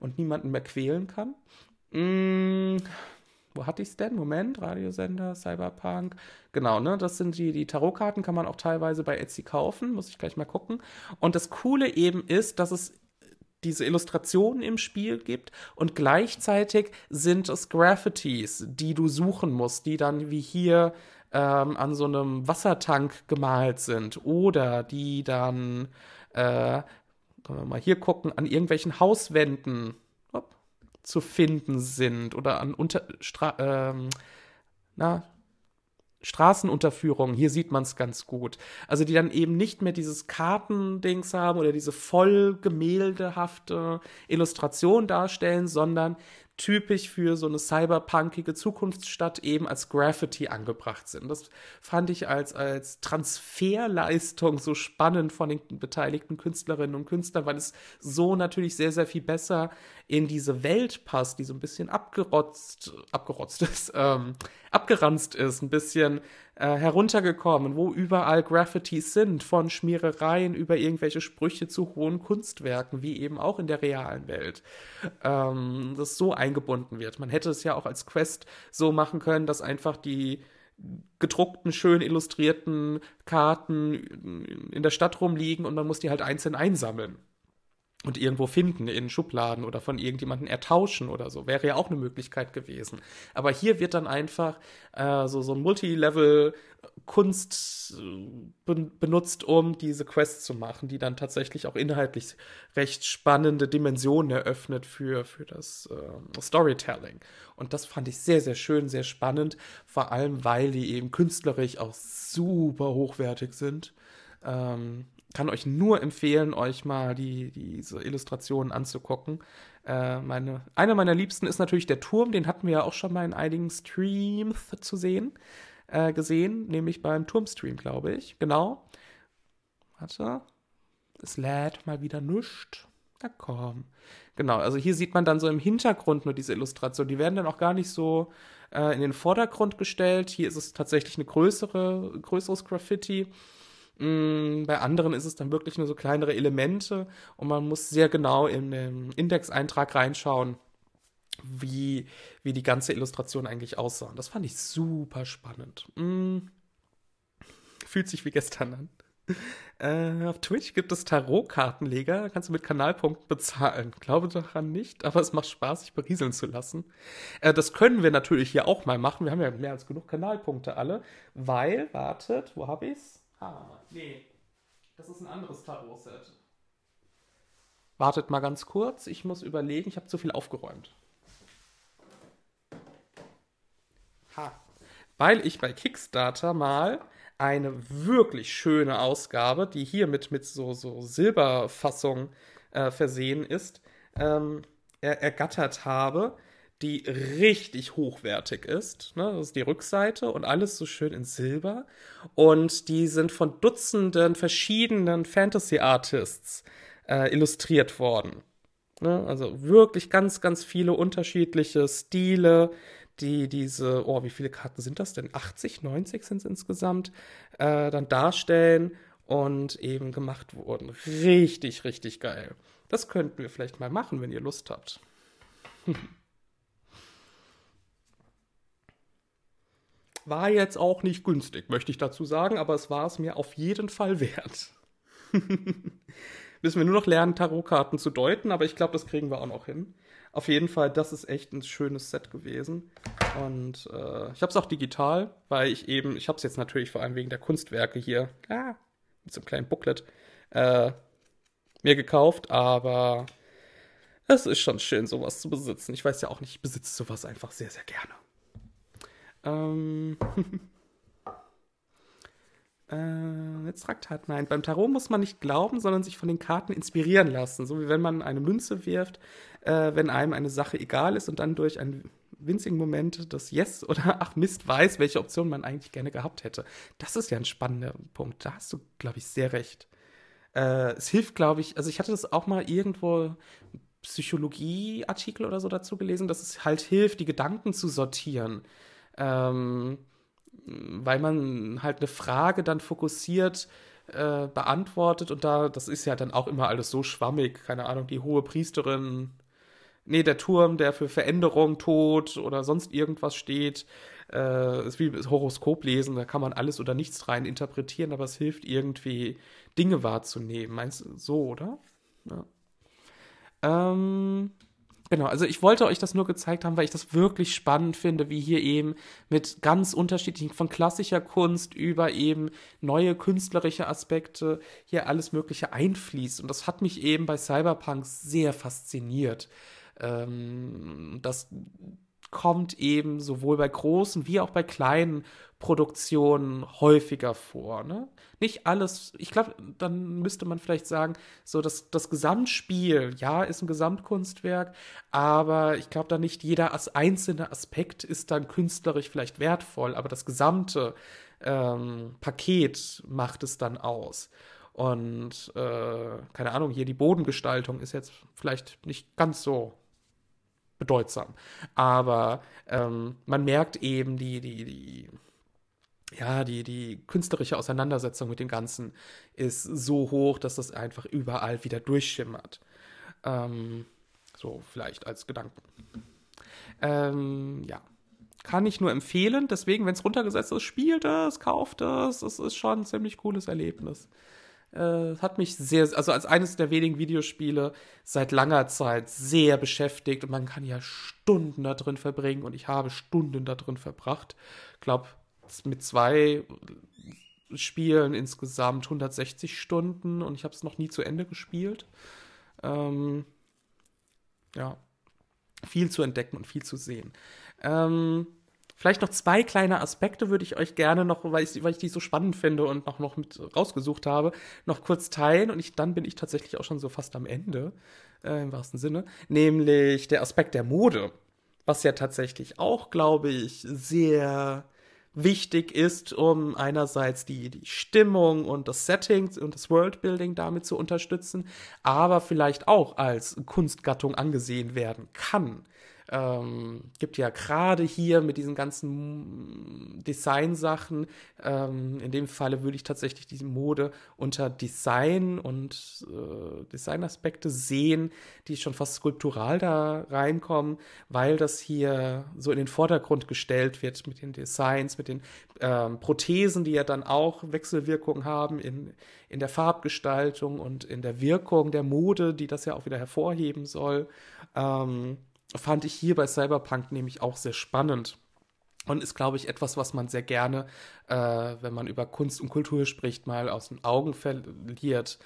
und niemanden mehr quälen kann. Mm, wo hatte ich es denn? Moment, Radiosender, Cyberpunk. Genau, ne? Das sind die, die Tarotkarten, kann man auch teilweise bei Etsy kaufen, muss ich gleich mal gucken. Und das Coole eben ist, dass es diese Illustrationen im Spiel gibt und gleichzeitig sind es Graffitis, die du suchen musst, die dann wie hier ähm, an so einem Wassertank gemalt sind oder die dann, äh, können wir mal hier gucken, an irgendwelchen Hauswänden zu finden sind oder an unter, Stra ähm, na, Straßenunterführungen, hier sieht man es ganz gut. Also die dann eben nicht mehr dieses Kartendings haben oder diese voll gemäldehafte Illustration darstellen, sondern typisch für so eine cyberpunkige Zukunftsstadt eben als Graffiti angebracht sind. Das fand ich als, als Transferleistung so spannend von den beteiligten Künstlerinnen und Künstlern, weil es so natürlich sehr, sehr viel besser in diese Welt passt, die so ein bisschen abgerotzt, abgerotzt ist, ähm, abgeranzt ist, ein bisschen äh, heruntergekommen, wo überall Graffitis sind, von Schmierereien über irgendwelche Sprüche zu hohen Kunstwerken, wie eben auch in der realen Welt, ähm, das so eingebunden wird. Man hätte es ja auch als Quest so machen können, dass einfach die gedruckten, schön illustrierten Karten in der Stadt rumliegen und man muss die halt einzeln einsammeln und irgendwo finden in Schubladen oder von irgendjemandem ertauschen oder so. Wäre ja auch eine Möglichkeit gewesen. Aber hier wird dann einfach äh, so, so ein Multilevel Kunst äh, ben benutzt, um diese Quests zu machen, die dann tatsächlich auch inhaltlich recht spannende Dimensionen eröffnet für, für das äh, Storytelling. Und das fand ich sehr, sehr schön, sehr spannend, vor allem weil die eben künstlerisch auch super hochwertig sind. Ähm, kann euch nur empfehlen, euch mal die, diese Illustrationen anzugucken. Äh, meine, einer meiner Liebsten ist natürlich der Turm, den hatten wir ja auch schon mal in einigen Streams zu sehen, äh, gesehen, nämlich beim Turmstream, glaube ich. Genau. Warte. Es lädt mal wieder nischt. Na komm. Genau, also hier sieht man dann so im Hintergrund nur diese Illustration. Die werden dann auch gar nicht so äh, in den Vordergrund gestellt. Hier ist es tatsächlich eine größere, größeres Graffiti. Mm, bei anderen ist es dann wirklich nur so kleinere Elemente und man muss sehr genau in den Indexeintrag reinschauen, wie, wie die ganze Illustration eigentlich aussah. Das fand ich super spannend. Mm. Fühlt sich wie gestern an. Äh, auf Twitch gibt es Tarotkartenleger, kannst du mit Kanalpunkten bezahlen. Glaube daran nicht, aber es macht Spaß, sich berieseln zu lassen. Äh, das können wir natürlich hier auch mal machen. Wir haben ja mehr als genug Kanalpunkte alle, weil, wartet, wo hab ich's? Ah, nee, das ist ein anderes Tarot-Set. Wartet mal ganz kurz, ich muss überlegen, ich habe zu viel aufgeräumt. Ha. Weil ich bei Kickstarter mal eine wirklich schöne Ausgabe, die hier mit, mit so, so Silberfassung äh, versehen ist, ähm, er, ergattert habe, die richtig hochwertig ist. Ne? Das ist die Rückseite und alles so schön in Silber. Und die sind von Dutzenden verschiedenen Fantasy-Artists äh, illustriert worden. Ne? Also wirklich ganz, ganz viele unterschiedliche Stile, die diese, oh, wie viele Karten sind das denn? 80, 90 sind es insgesamt, äh, dann darstellen und eben gemacht wurden. Richtig, richtig geil. Das könnten wir vielleicht mal machen, wenn ihr Lust habt. War jetzt auch nicht günstig, möchte ich dazu sagen, aber es war es mir auf jeden Fall wert. Müssen wir nur noch lernen, Tarotkarten zu deuten, aber ich glaube, das kriegen wir auch noch hin. Auf jeden Fall, das ist echt ein schönes Set gewesen. Und äh, ich habe es auch digital, weil ich eben, ich habe es jetzt natürlich vor allem wegen der Kunstwerke hier, ah, mit so einem kleinen Booklet, äh, mir gekauft, aber es ist schon schön, sowas zu besitzen. Ich weiß ja auch nicht, ich besitze sowas einfach sehr, sehr gerne. Ähm. äh, jetzt Traktat, nein. Beim Tarot muss man nicht glauben, sondern sich von den Karten inspirieren lassen. So wie wenn man eine Münze wirft, äh, wenn einem eine Sache egal ist und dann durch einen winzigen Moment das Yes oder Ach Mist weiß, welche Option man eigentlich gerne gehabt hätte. Das ist ja ein spannender Punkt. Da hast du, glaube ich, sehr recht. Äh, es hilft, glaube ich, also ich hatte das auch mal irgendwo Psychologie-Artikel oder so dazu gelesen, dass es halt hilft, die Gedanken zu sortieren. Ähm, weil man halt eine Frage dann fokussiert äh, beantwortet und da, das ist ja dann auch immer alles so schwammig, keine Ahnung, die hohe Priesterin, nee, der Turm, der für Veränderung, Tod oder sonst irgendwas steht, äh, ist wie Horoskop lesen, da kann man alles oder nichts rein interpretieren, aber es hilft irgendwie, Dinge wahrzunehmen. Meinst du so, oder? Ja. Ähm, Genau, also ich wollte euch das nur gezeigt haben, weil ich das wirklich spannend finde, wie hier eben mit ganz unterschiedlichen, von klassischer Kunst über eben neue künstlerische Aspekte hier alles Mögliche einfließt. Und das hat mich eben bei Cyberpunk sehr fasziniert. Ähm, das kommt eben sowohl bei großen wie auch bei kleinen Produktionen häufiger vor. Ne? Nicht alles, ich glaube, dann müsste man vielleicht sagen, so das, das Gesamtspiel, ja, ist ein Gesamtkunstwerk, aber ich glaube, da nicht jeder als einzelne Aspekt ist dann künstlerisch vielleicht wertvoll, aber das gesamte ähm, Paket macht es dann aus. Und äh, keine Ahnung, hier die Bodengestaltung ist jetzt vielleicht nicht ganz so bedeutsam. Aber ähm, man merkt eben die, die, die, ja, die, die künstlerische Auseinandersetzung mit dem Ganzen ist so hoch, dass das einfach überall wieder durchschimmert. Ähm, so vielleicht als Gedanken. Ähm, ja. Kann ich nur empfehlen. Deswegen, wenn es runtergesetzt ist, spielt es, kauft es. Es ist schon ein ziemlich cooles Erlebnis. Äh, hat mich sehr, also als eines der wenigen Videospiele seit langer Zeit sehr beschäftigt und man kann ja Stunden da drin verbringen und ich habe Stunden da drin verbracht. Ich glaube, mit zwei Spielen insgesamt 160 Stunden und ich habe es noch nie zu Ende gespielt. Ähm, ja, viel zu entdecken und viel zu sehen. Ähm, Vielleicht noch zwei kleine Aspekte würde ich euch gerne noch, weil ich, weil ich die so spannend finde und noch, noch mit rausgesucht habe, noch kurz teilen. Und ich, dann bin ich tatsächlich auch schon so fast am Ende, äh, im wahrsten Sinne. Nämlich der Aspekt der Mode. Was ja tatsächlich auch, glaube ich, sehr wichtig ist, um einerseits die, die Stimmung und das Setting und das Worldbuilding damit zu unterstützen, aber vielleicht auch als Kunstgattung angesehen werden kann ähm, gibt ja gerade hier mit diesen ganzen Designsachen, ähm, in dem Falle würde ich tatsächlich diese Mode unter Design und äh, Designaspekte sehen, die schon fast skulptural da reinkommen, weil das hier so in den Vordergrund gestellt wird mit den Designs, mit den ähm, Prothesen, die ja dann auch Wechselwirkungen haben in, in der Farbgestaltung und in der Wirkung der Mode, die das ja auch wieder hervorheben soll. Ähm, fand ich hier bei Cyberpunk nämlich auch sehr spannend. Und ist, glaube ich, etwas, was man sehr gerne, äh, wenn man über Kunst und Kultur spricht, mal aus den Augen verliert.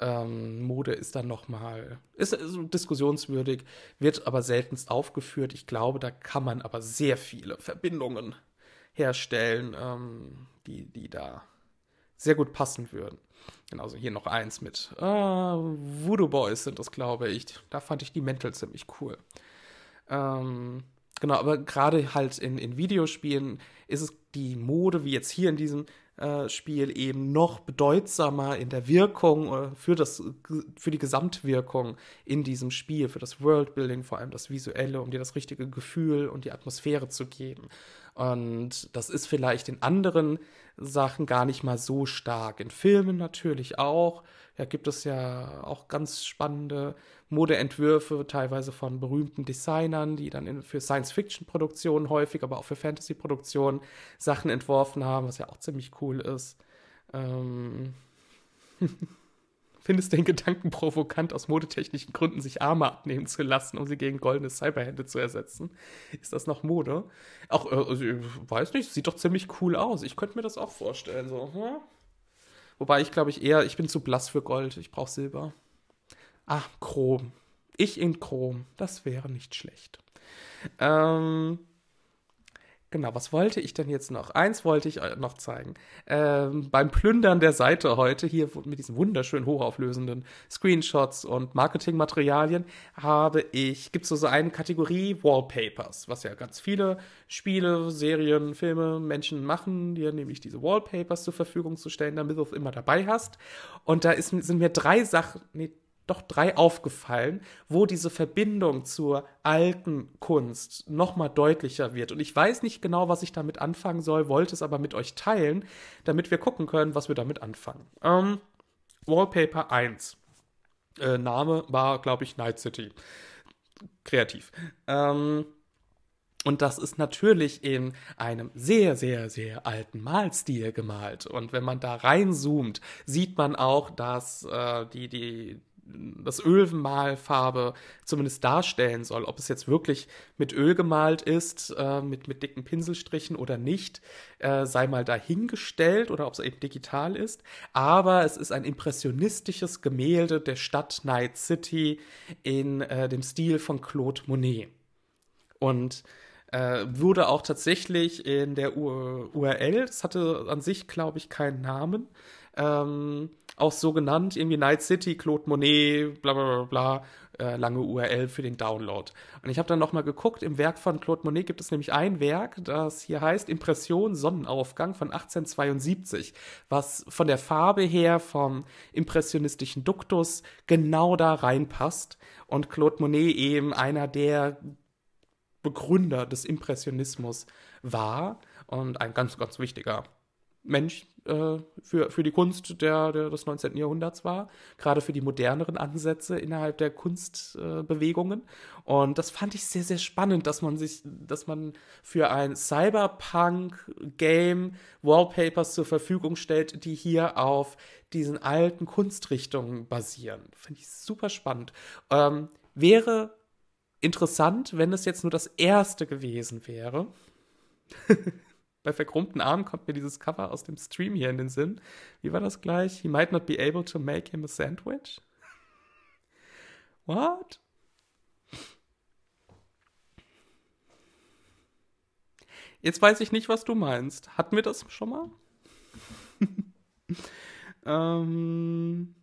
Ähm, Mode ist dann nochmal, ist, ist diskussionswürdig, wird aber seltenst aufgeführt. Ich glaube, da kann man aber sehr viele Verbindungen herstellen, ähm, die, die da sehr gut passen würden. Genauso hier noch eins mit äh, Voodoo Boys sind das, glaube ich. Da fand ich die Mäntel ziemlich cool. Ähm, genau, aber gerade halt in, in Videospielen ist es die Mode, wie jetzt hier in diesem äh, Spiel, eben noch bedeutsamer in der Wirkung äh, für, das, für die Gesamtwirkung in diesem Spiel, für das Worldbuilding, vor allem das Visuelle, um dir das richtige Gefühl und die Atmosphäre zu geben. Und das ist vielleicht in anderen Sachen gar nicht mal so stark. In Filmen natürlich auch. Da gibt es ja auch ganz spannende Modeentwürfe, teilweise von berühmten Designern, die dann in, für Science-Fiction-Produktionen häufig, aber auch für Fantasy-Produktionen Sachen entworfen haben, was ja auch ziemlich cool ist. Ähm Findest den Gedanken provokant, aus modetechnischen Gründen sich Arme abnehmen zu lassen, um sie gegen goldene Cyberhände zu ersetzen? Ist das noch Mode? Auch, äh, also, ich weiß nicht, sieht doch ziemlich cool aus. Ich könnte mir das auch vorstellen, so. Hm? Wobei ich glaube ich eher, ich bin zu blass für Gold. Ich brauche Silber. Ah, Chrom. Ich in Chrom. Das wäre nicht schlecht. Ähm, Genau, was wollte ich denn jetzt noch? Eins wollte ich noch zeigen. Ähm, beim Plündern der Seite heute, hier mit diesen wunderschön hochauflösenden Screenshots und Marketingmaterialien, habe ich, gibt es so, so eine Kategorie Wallpapers, was ja ganz viele Spiele, Serien, Filme, Menschen machen, dir nämlich diese Wallpapers zur Verfügung zu stellen, damit du es immer dabei hast. Und da ist, sind mir drei Sachen, nee, doch drei aufgefallen, wo diese Verbindung zur alten Kunst nochmal deutlicher wird. Und ich weiß nicht genau, was ich damit anfangen soll, wollte es aber mit euch teilen, damit wir gucken können, was wir damit anfangen. Ähm, Wallpaper 1. Äh, Name war, glaube ich, Night City. Kreativ. Ähm, und das ist natürlich in einem sehr, sehr, sehr alten Malstil gemalt. Und wenn man da reinzoomt, sieht man auch, dass äh, die, die, das Ölmalfarbe zumindest darstellen soll. Ob es jetzt wirklich mit Öl gemalt ist, äh, mit, mit dicken Pinselstrichen oder nicht, äh, sei mal dahingestellt oder ob es eben digital ist. Aber es ist ein impressionistisches Gemälde der Stadt Night City in äh, dem Stil von Claude Monet. Und äh, wurde auch tatsächlich in der URL, das hatte an sich, glaube ich, keinen Namen, ähm, auch so genannt, irgendwie Night City, Claude Monet, bla bla bla bla, äh, lange URL für den Download. Und ich habe dann nochmal geguckt, im Werk von Claude Monet gibt es nämlich ein Werk, das hier heißt Impression Sonnenaufgang von 1872, was von der Farbe her vom impressionistischen Duktus genau da reinpasst. Und Claude Monet eben einer der Begründer des Impressionismus war und ein ganz, ganz wichtiger Mensch äh, für, für die Kunst der, der, des 19. Jahrhunderts war, gerade für die moderneren Ansätze innerhalb der Kunstbewegungen. Äh, und das fand ich sehr, sehr spannend, dass man sich, dass man für ein Cyberpunk-Game Wallpapers zur Verfügung stellt, die hier auf diesen alten Kunstrichtungen basieren. Finde ich super spannend. Ähm, wäre interessant, wenn es jetzt nur das erste gewesen wäre. Bei verkrummten Armen kommt mir dieses Cover aus dem Stream hier in den Sinn. Wie war das gleich? He might not be able to make him a sandwich? What? Jetzt weiß ich nicht, was du meinst. Hatten wir das schon mal? ähm,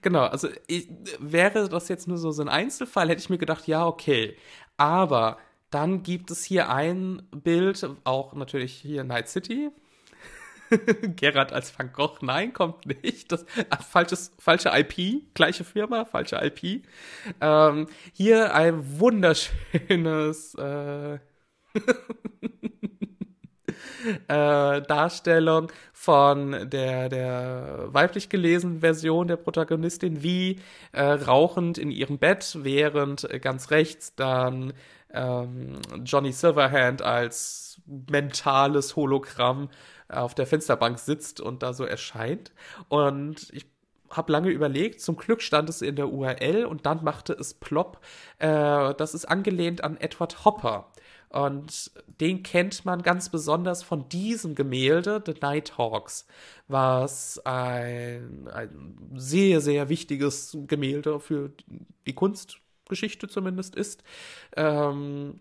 genau, also ich, wäre das jetzt nur so, so ein Einzelfall, hätte ich mir gedacht, ja, okay. Aber dann gibt es hier ein Bild, auch natürlich hier Night City. Gerard als Van Gogh, nein, kommt nicht. Das, ach, falsches, falsche IP, gleiche Firma, falsche IP. Ähm, hier ein wunderschönes äh, äh, Darstellung von der, der weiblich gelesenen Version der Protagonistin, wie äh, rauchend in ihrem Bett, während äh, ganz rechts dann ähm, Johnny Silverhand als mentales Hologramm auf der Fensterbank sitzt und da so erscheint. Und ich habe lange überlegt, zum Glück stand es in der URL und dann machte es plopp. Äh, das ist angelehnt an Edward Hopper. Und den kennt man ganz besonders von diesem Gemälde, The Nighthawks, was ein, ein sehr, sehr wichtiges Gemälde für die Kunstgeschichte zumindest ist. Ähm,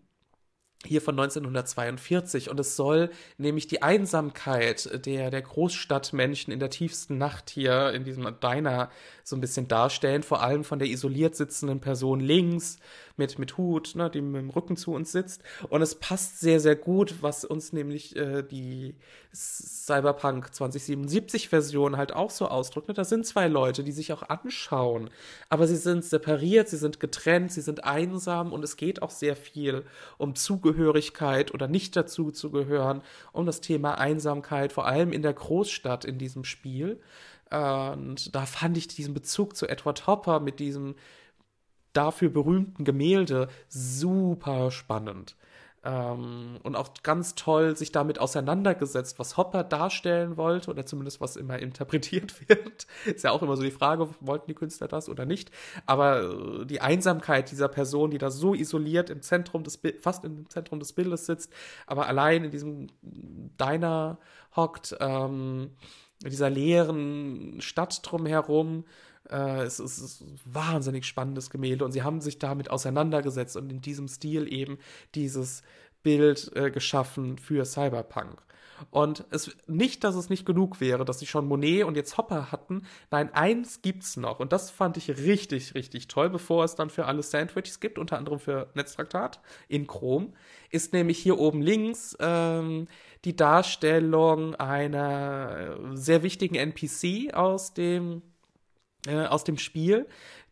hier von 1942 und es soll nämlich die Einsamkeit der, der Großstadtmenschen in der tiefsten Nacht hier in diesem Diner so ein bisschen darstellen, vor allem von der isoliert sitzenden Person links mit, mit Hut, ne, die mit dem Rücken zu uns sitzt und es passt sehr, sehr gut, was uns nämlich äh, die Cyberpunk 2077 Version halt auch so ausdrückt. Ne? Da sind zwei Leute, die sich auch anschauen, aber sie sind separiert, sie sind getrennt, sie sind einsam und es geht auch sehr viel um Zugehörigkeit oder nicht dazu zu gehören, um das Thema Einsamkeit, vor allem in der Großstadt in diesem Spiel. Und da fand ich diesen Bezug zu Edward Hopper mit diesem dafür berühmten Gemälde super spannend. Ähm, und auch ganz toll sich damit auseinandergesetzt, was Hopper darstellen wollte oder zumindest was immer interpretiert wird. Ist ja auch immer so die Frage, wollten die Künstler das oder nicht. Aber äh, die Einsamkeit dieser Person, die da so isoliert im Zentrum des, fast im Zentrum des Bildes sitzt, aber allein in diesem Diner hockt, ähm, in dieser leeren Stadt drumherum, äh, es, ist ein wahnsinnig spannendes Gemälde und sie haben sich damit auseinandergesetzt und in diesem Stil eben dieses Bild äh, geschaffen für Cyberpunk. Und es nicht, dass es nicht genug wäre, dass sie schon Monet und jetzt Hopper hatten. Nein, eins gibt's noch. Und das fand ich richtig, richtig toll, bevor es dann für alle Sandwiches gibt, unter anderem für Netztraktat in Chrom, ist nämlich hier oben links ähm, die Darstellung einer sehr wichtigen NPC aus dem äh, aus dem Spiel,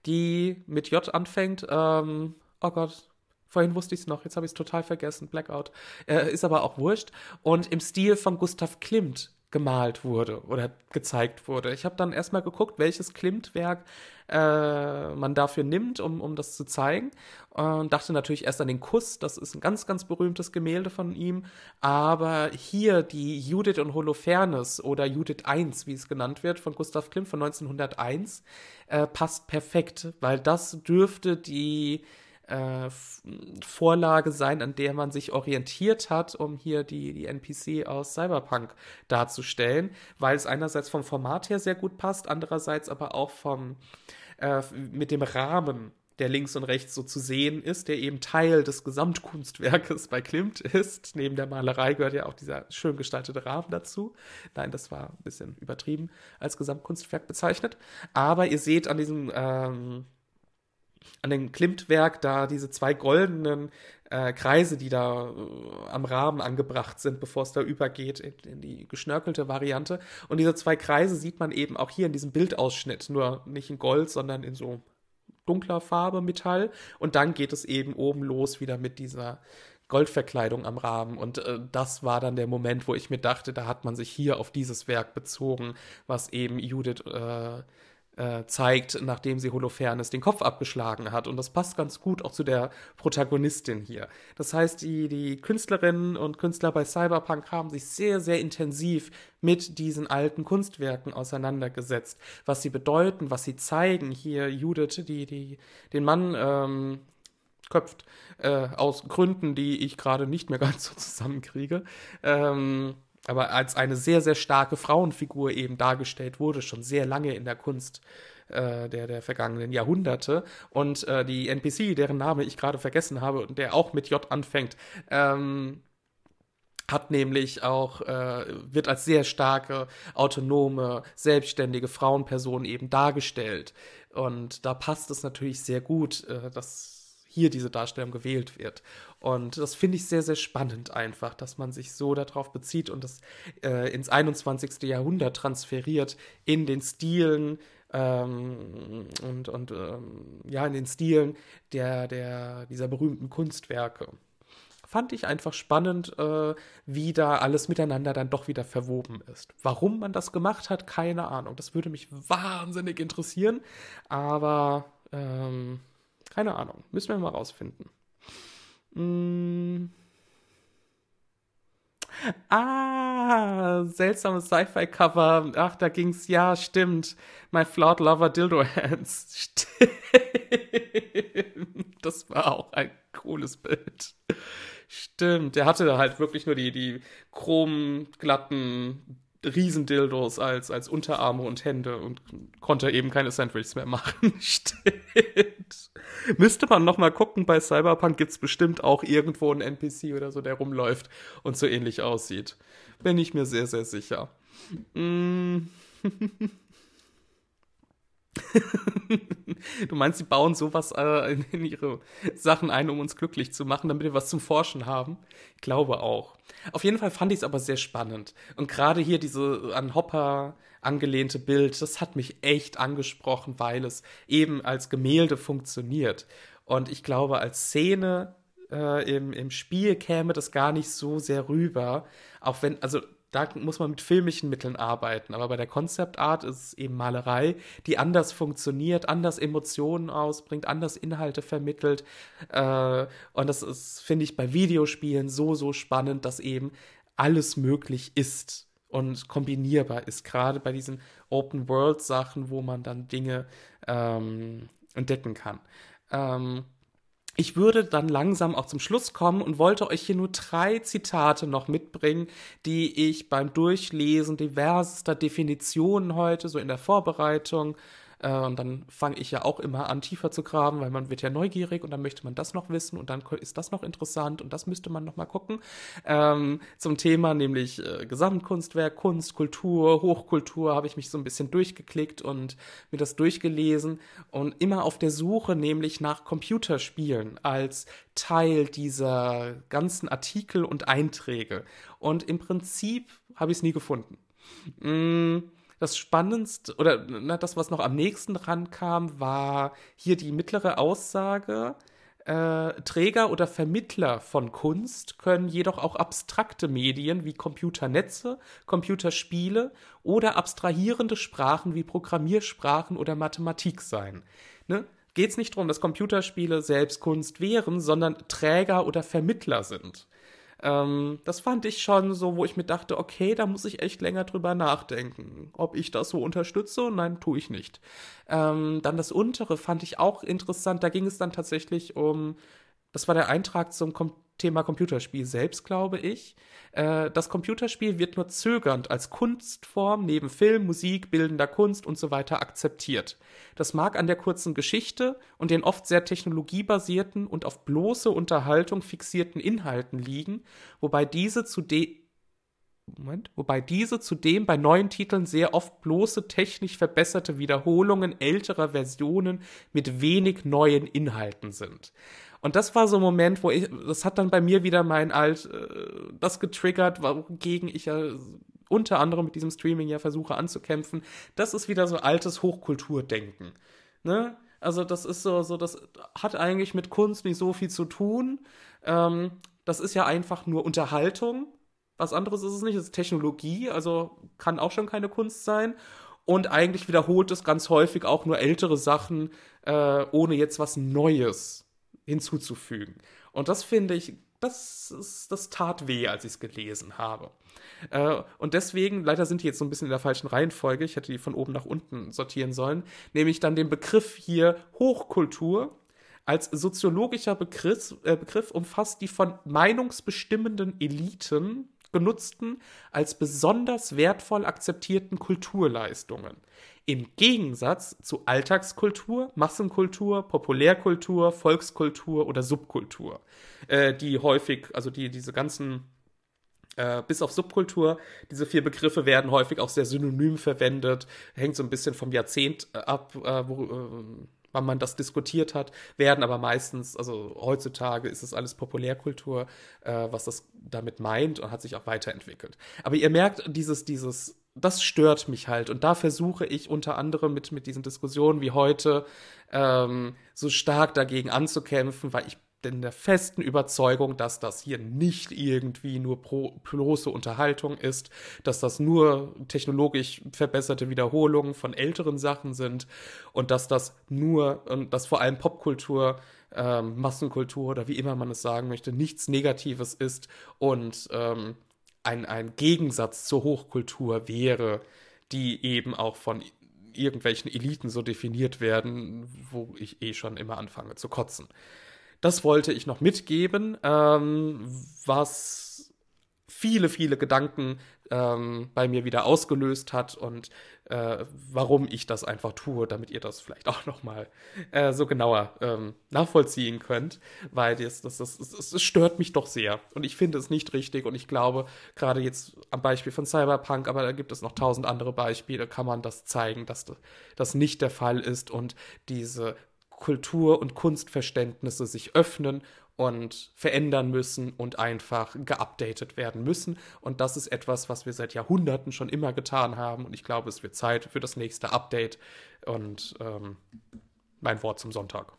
die mit J anfängt. Ähm, oh Gott, Vorhin wusste ich es noch, jetzt habe ich es total vergessen. Blackout. Äh, ist aber auch wurscht. Und im Stil von Gustav Klimt gemalt wurde oder gezeigt wurde. Ich habe dann erstmal geguckt, welches Klimt-Werk äh, man dafür nimmt, um, um das zu zeigen. Und dachte natürlich erst an den Kuss, das ist ein ganz, ganz berühmtes Gemälde von ihm. Aber hier die Judith und Holofernes oder Judith I, wie es genannt wird, von Gustav Klimt von 1901, äh, passt perfekt, weil das dürfte die äh, Vorlage sein, an der man sich orientiert hat, um hier die, die NPC aus Cyberpunk darzustellen, weil es einerseits vom Format her sehr gut passt, andererseits aber auch vom äh, mit dem Rahmen der links und rechts so zu sehen ist, der eben Teil des Gesamtkunstwerkes bei Klimt ist. Neben der Malerei gehört ja auch dieser schön gestaltete Rahmen dazu. Nein, das war ein bisschen übertrieben als Gesamtkunstwerk bezeichnet. Aber ihr seht an diesem ähm, an dem Klimt-Werk da diese zwei goldenen äh, Kreise, die da äh, am Rahmen angebracht sind, bevor es da übergeht in, in, die geschnörkelte Variante. Und diese zwei Kreise sieht man eben auch hier in diesem Bildausschnitt, nur nicht in Gold, sondern in so dunkler Farbe Metall. Und dann geht es eben oben los wieder mit dieser Goldverkleidung am Rahmen. Und äh, das war dann der Moment, wo ich mir dachte, da hat man sich hier auf dieses Werk bezogen, was eben Judith äh, äh, zeigt, nachdem sie Holofernes den Kopf abgeschlagen hat. Und das passt ganz gut auch zu der Protagonistin hier. Das heißt, die, die Künstlerinnen und Künstler bei Cyberpunk haben sich sehr, sehr intensiv mit diesen alten Kunstwerken auseinandergesetzt. Was sie bedeuten, was sie zeigen. Hier Judith, die, die den Mann ähm, köpft, äh, aus Gründen, die ich gerade nicht mehr ganz so zusammenkriege. Ähm, aber als eine sehr, sehr starke Frauenfigur eben dargestellt wurde, schon sehr lange in der Kunst äh, der, der vergangenen Jahrhunderte. Und äh, die NPC, deren Name ich gerade vergessen habe und der auch mit J anfängt, ähm, hat nämlich auch, äh, wird als sehr starke, autonome, selbstständige Frauenperson eben dargestellt. Und da passt es natürlich sehr gut, äh, dass hier diese Darstellung gewählt wird. Und das finde ich sehr, sehr spannend einfach, dass man sich so darauf bezieht und das äh, ins 21. Jahrhundert transferiert in den Stilen ähm, und, und ähm, ja, in den Stilen der, der, dieser berühmten Kunstwerke fand ich einfach spannend, äh, wie da alles miteinander dann doch wieder verwoben ist. Warum man das gemacht hat, keine Ahnung. Das würde mich wahnsinnig interessieren, aber ähm, keine Ahnung. Müssen wir mal rausfinden. Mm. Ah, seltsames Sci-Fi-Cover. Ach, da ging's, ja, stimmt. My Flawed Lover Dildo Hands. Stimmt. Das war auch ein cooles Bild. Stimmt, der hatte halt wirklich nur die, die chromglatten Riesendildos als, als Unterarme und Hände und konnte eben keine Sandwiches mehr machen. Stimmt. Müsste man noch mal gucken, bei Cyberpunk gibt's bestimmt auch irgendwo einen NPC oder so, der rumläuft und so ähnlich aussieht. Bin ich mir sehr, sehr sicher. Mm. du meinst, sie bauen sowas äh, in, ihre Sachen ein, um uns glücklich zu machen, damit wir was zum Forschen haben? Ich glaube auch. Auf jeden Fall fand ich es aber sehr spannend. Und gerade hier diese an Hopper angelehnte Bild, das hat mich echt angesprochen, weil es eben als Gemälde funktioniert. Und ich glaube, als Szene äh, im, im Spiel käme das gar nicht so sehr rüber. Auch wenn, also da muss man mit filmischen Mitteln arbeiten. Aber bei der Concept Art ist es eben Malerei, die anders funktioniert, anders Emotionen ausbringt, anders Inhalte vermittelt. Äh, und das ist, finde ich, bei Videospielen so, so spannend, dass eben alles möglich ist und kombinierbar ist. Gerade bei diesen Open-World-Sachen, wo man dann Dinge ähm, entdecken kann. Ähm, ich würde dann langsam auch zum Schluss kommen und wollte euch hier nur drei Zitate noch mitbringen, die ich beim Durchlesen diversester Definitionen heute, so in der Vorbereitung, äh, und dann fange ich ja auch immer an, tiefer zu graben, weil man wird ja neugierig und dann möchte man das noch wissen und dann ist das noch interessant und das müsste man noch mal gucken. Ähm, zum Thema nämlich äh, Gesamtkunstwerk, Kunst, Kultur, Hochkultur habe ich mich so ein bisschen durchgeklickt und mir das durchgelesen und immer auf der Suche nämlich nach Computerspielen als Teil dieser ganzen Artikel und Einträge. Und im Prinzip habe ich es nie gefunden. Mm, das Spannendste oder na, das, was noch am nächsten dran kam, war hier die mittlere Aussage. Äh, Träger oder Vermittler von Kunst können jedoch auch abstrakte Medien wie Computernetze, Computerspiele oder abstrahierende Sprachen wie Programmiersprachen oder Mathematik sein. Ne? Geht es nicht darum, dass Computerspiele selbst Kunst wären, sondern Träger oder Vermittler sind. Ähm, das fand ich schon so, wo ich mir dachte, okay, da muss ich echt länger drüber nachdenken, ob ich das so unterstütze. Nein, tue ich nicht. Ähm, dann das untere fand ich auch interessant. Da ging es dann tatsächlich um, das war der Eintrag zum Kom Thema Computerspiel selbst, glaube ich. Äh, das Computerspiel wird nur zögernd als Kunstform neben Film, Musik, bildender Kunst und so weiter akzeptiert. Das mag an der kurzen Geschichte und den oft sehr technologiebasierten und auf bloße Unterhaltung fixierten Inhalten liegen, wobei diese zudem Moment, wobei diese zudem bei neuen Titeln sehr oft bloße technisch verbesserte Wiederholungen älterer Versionen mit wenig neuen Inhalten sind. Und das war so ein Moment, wo ich, das hat dann bei mir wieder mein alt, äh, das getriggert, wogegen ich ja unter anderem mit diesem Streaming ja versuche anzukämpfen. Das ist wieder so altes Hochkulturdenken. Ne? Also das ist so, so, das hat eigentlich mit Kunst nicht so viel zu tun. Ähm, das ist ja einfach nur Unterhaltung. Was anderes ist es nicht, es ist Technologie, also kann auch schon keine Kunst sein. Und eigentlich wiederholt es ganz häufig auch nur ältere Sachen, äh, ohne jetzt was Neues hinzuzufügen. Und das finde ich, das, ist, das tat weh, als ich es gelesen habe. Äh, und deswegen, leider sind die jetzt so ein bisschen in der falschen Reihenfolge, ich hätte die von oben nach unten sortieren sollen, nehme ich dann den Begriff hier Hochkultur als soziologischer Begriff, äh, Begriff umfasst die von meinungsbestimmenden Eliten genutzten, als besonders wertvoll akzeptierten Kulturleistungen. Im Gegensatz zu Alltagskultur, Massenkultur, Populärkultur, Volkskultur oder Subkultur, äh, die häufig, also die diese ganzen Äh, bis auf Subkultur. Diese vier Begriffe werden häufig auch sehr synonym verwendet. Hängt so ein bisschen vom Jahrzehnt äh, ab, äh, wo, äh, wann man das diskutiert hat, werden aber meistens, also heutzutage ist es alles Populärkultur, äh, was das damit meint und hat sich auch weiterentwickelt. Aber ihr merkt, dieses, dieses, das stört mich halt und da versuche ich unter anderem mit, mit diesen Diskussionen wie heute ähm, so stark dagegen anzukämpfen, weil ich bin der festen Überzeugung, dass das hier nicht irgendwie nur pro, bloße Unterhaltung ist, dass das nur technologisch verbesserte Wiederholungen von älteren Sachen sind und dass das nur, dass vor allem Popkultur, ähm, Massenkultur oder wie immer man es sagen möchte, nichts Negatives ist und ähm, ein, ein Gegensatz zur Hochkultur wäre, die eben auch von irgendwelchen Eliten so definiert werden, wo ich eh schon immer anfange zu kotzen. Das wollte ich noch mitgeben, ähm, was viele, viele Gedanken ähm, bei mir wieder ausgelöst hat und äh, warum ich das einfach tue, damit ihr das vielleicht auch noch mal äh, so genauer ähm, nachvollziehen könnt, weil das, das, das, das, das stört mich doch sehr. Und ich finde es nicht richtig und ich glaube, gerade jetzt am Beispiel von Cyberpunk, aber da gibt es noch tausend andere Beispiele, kann man das zeigen, dass das nicht der Fall ist und diese Kultur- und Kunstverständnisse sich öffnen und verändern müssen und einfach geupdatet werden müssen. Und das ist etwas, was wir seit Jahrhunderten schon immer getan haben. Und ich glaube, es wird Zeit für das nächste Update. Und ähm, mein Wort zum Sonntag.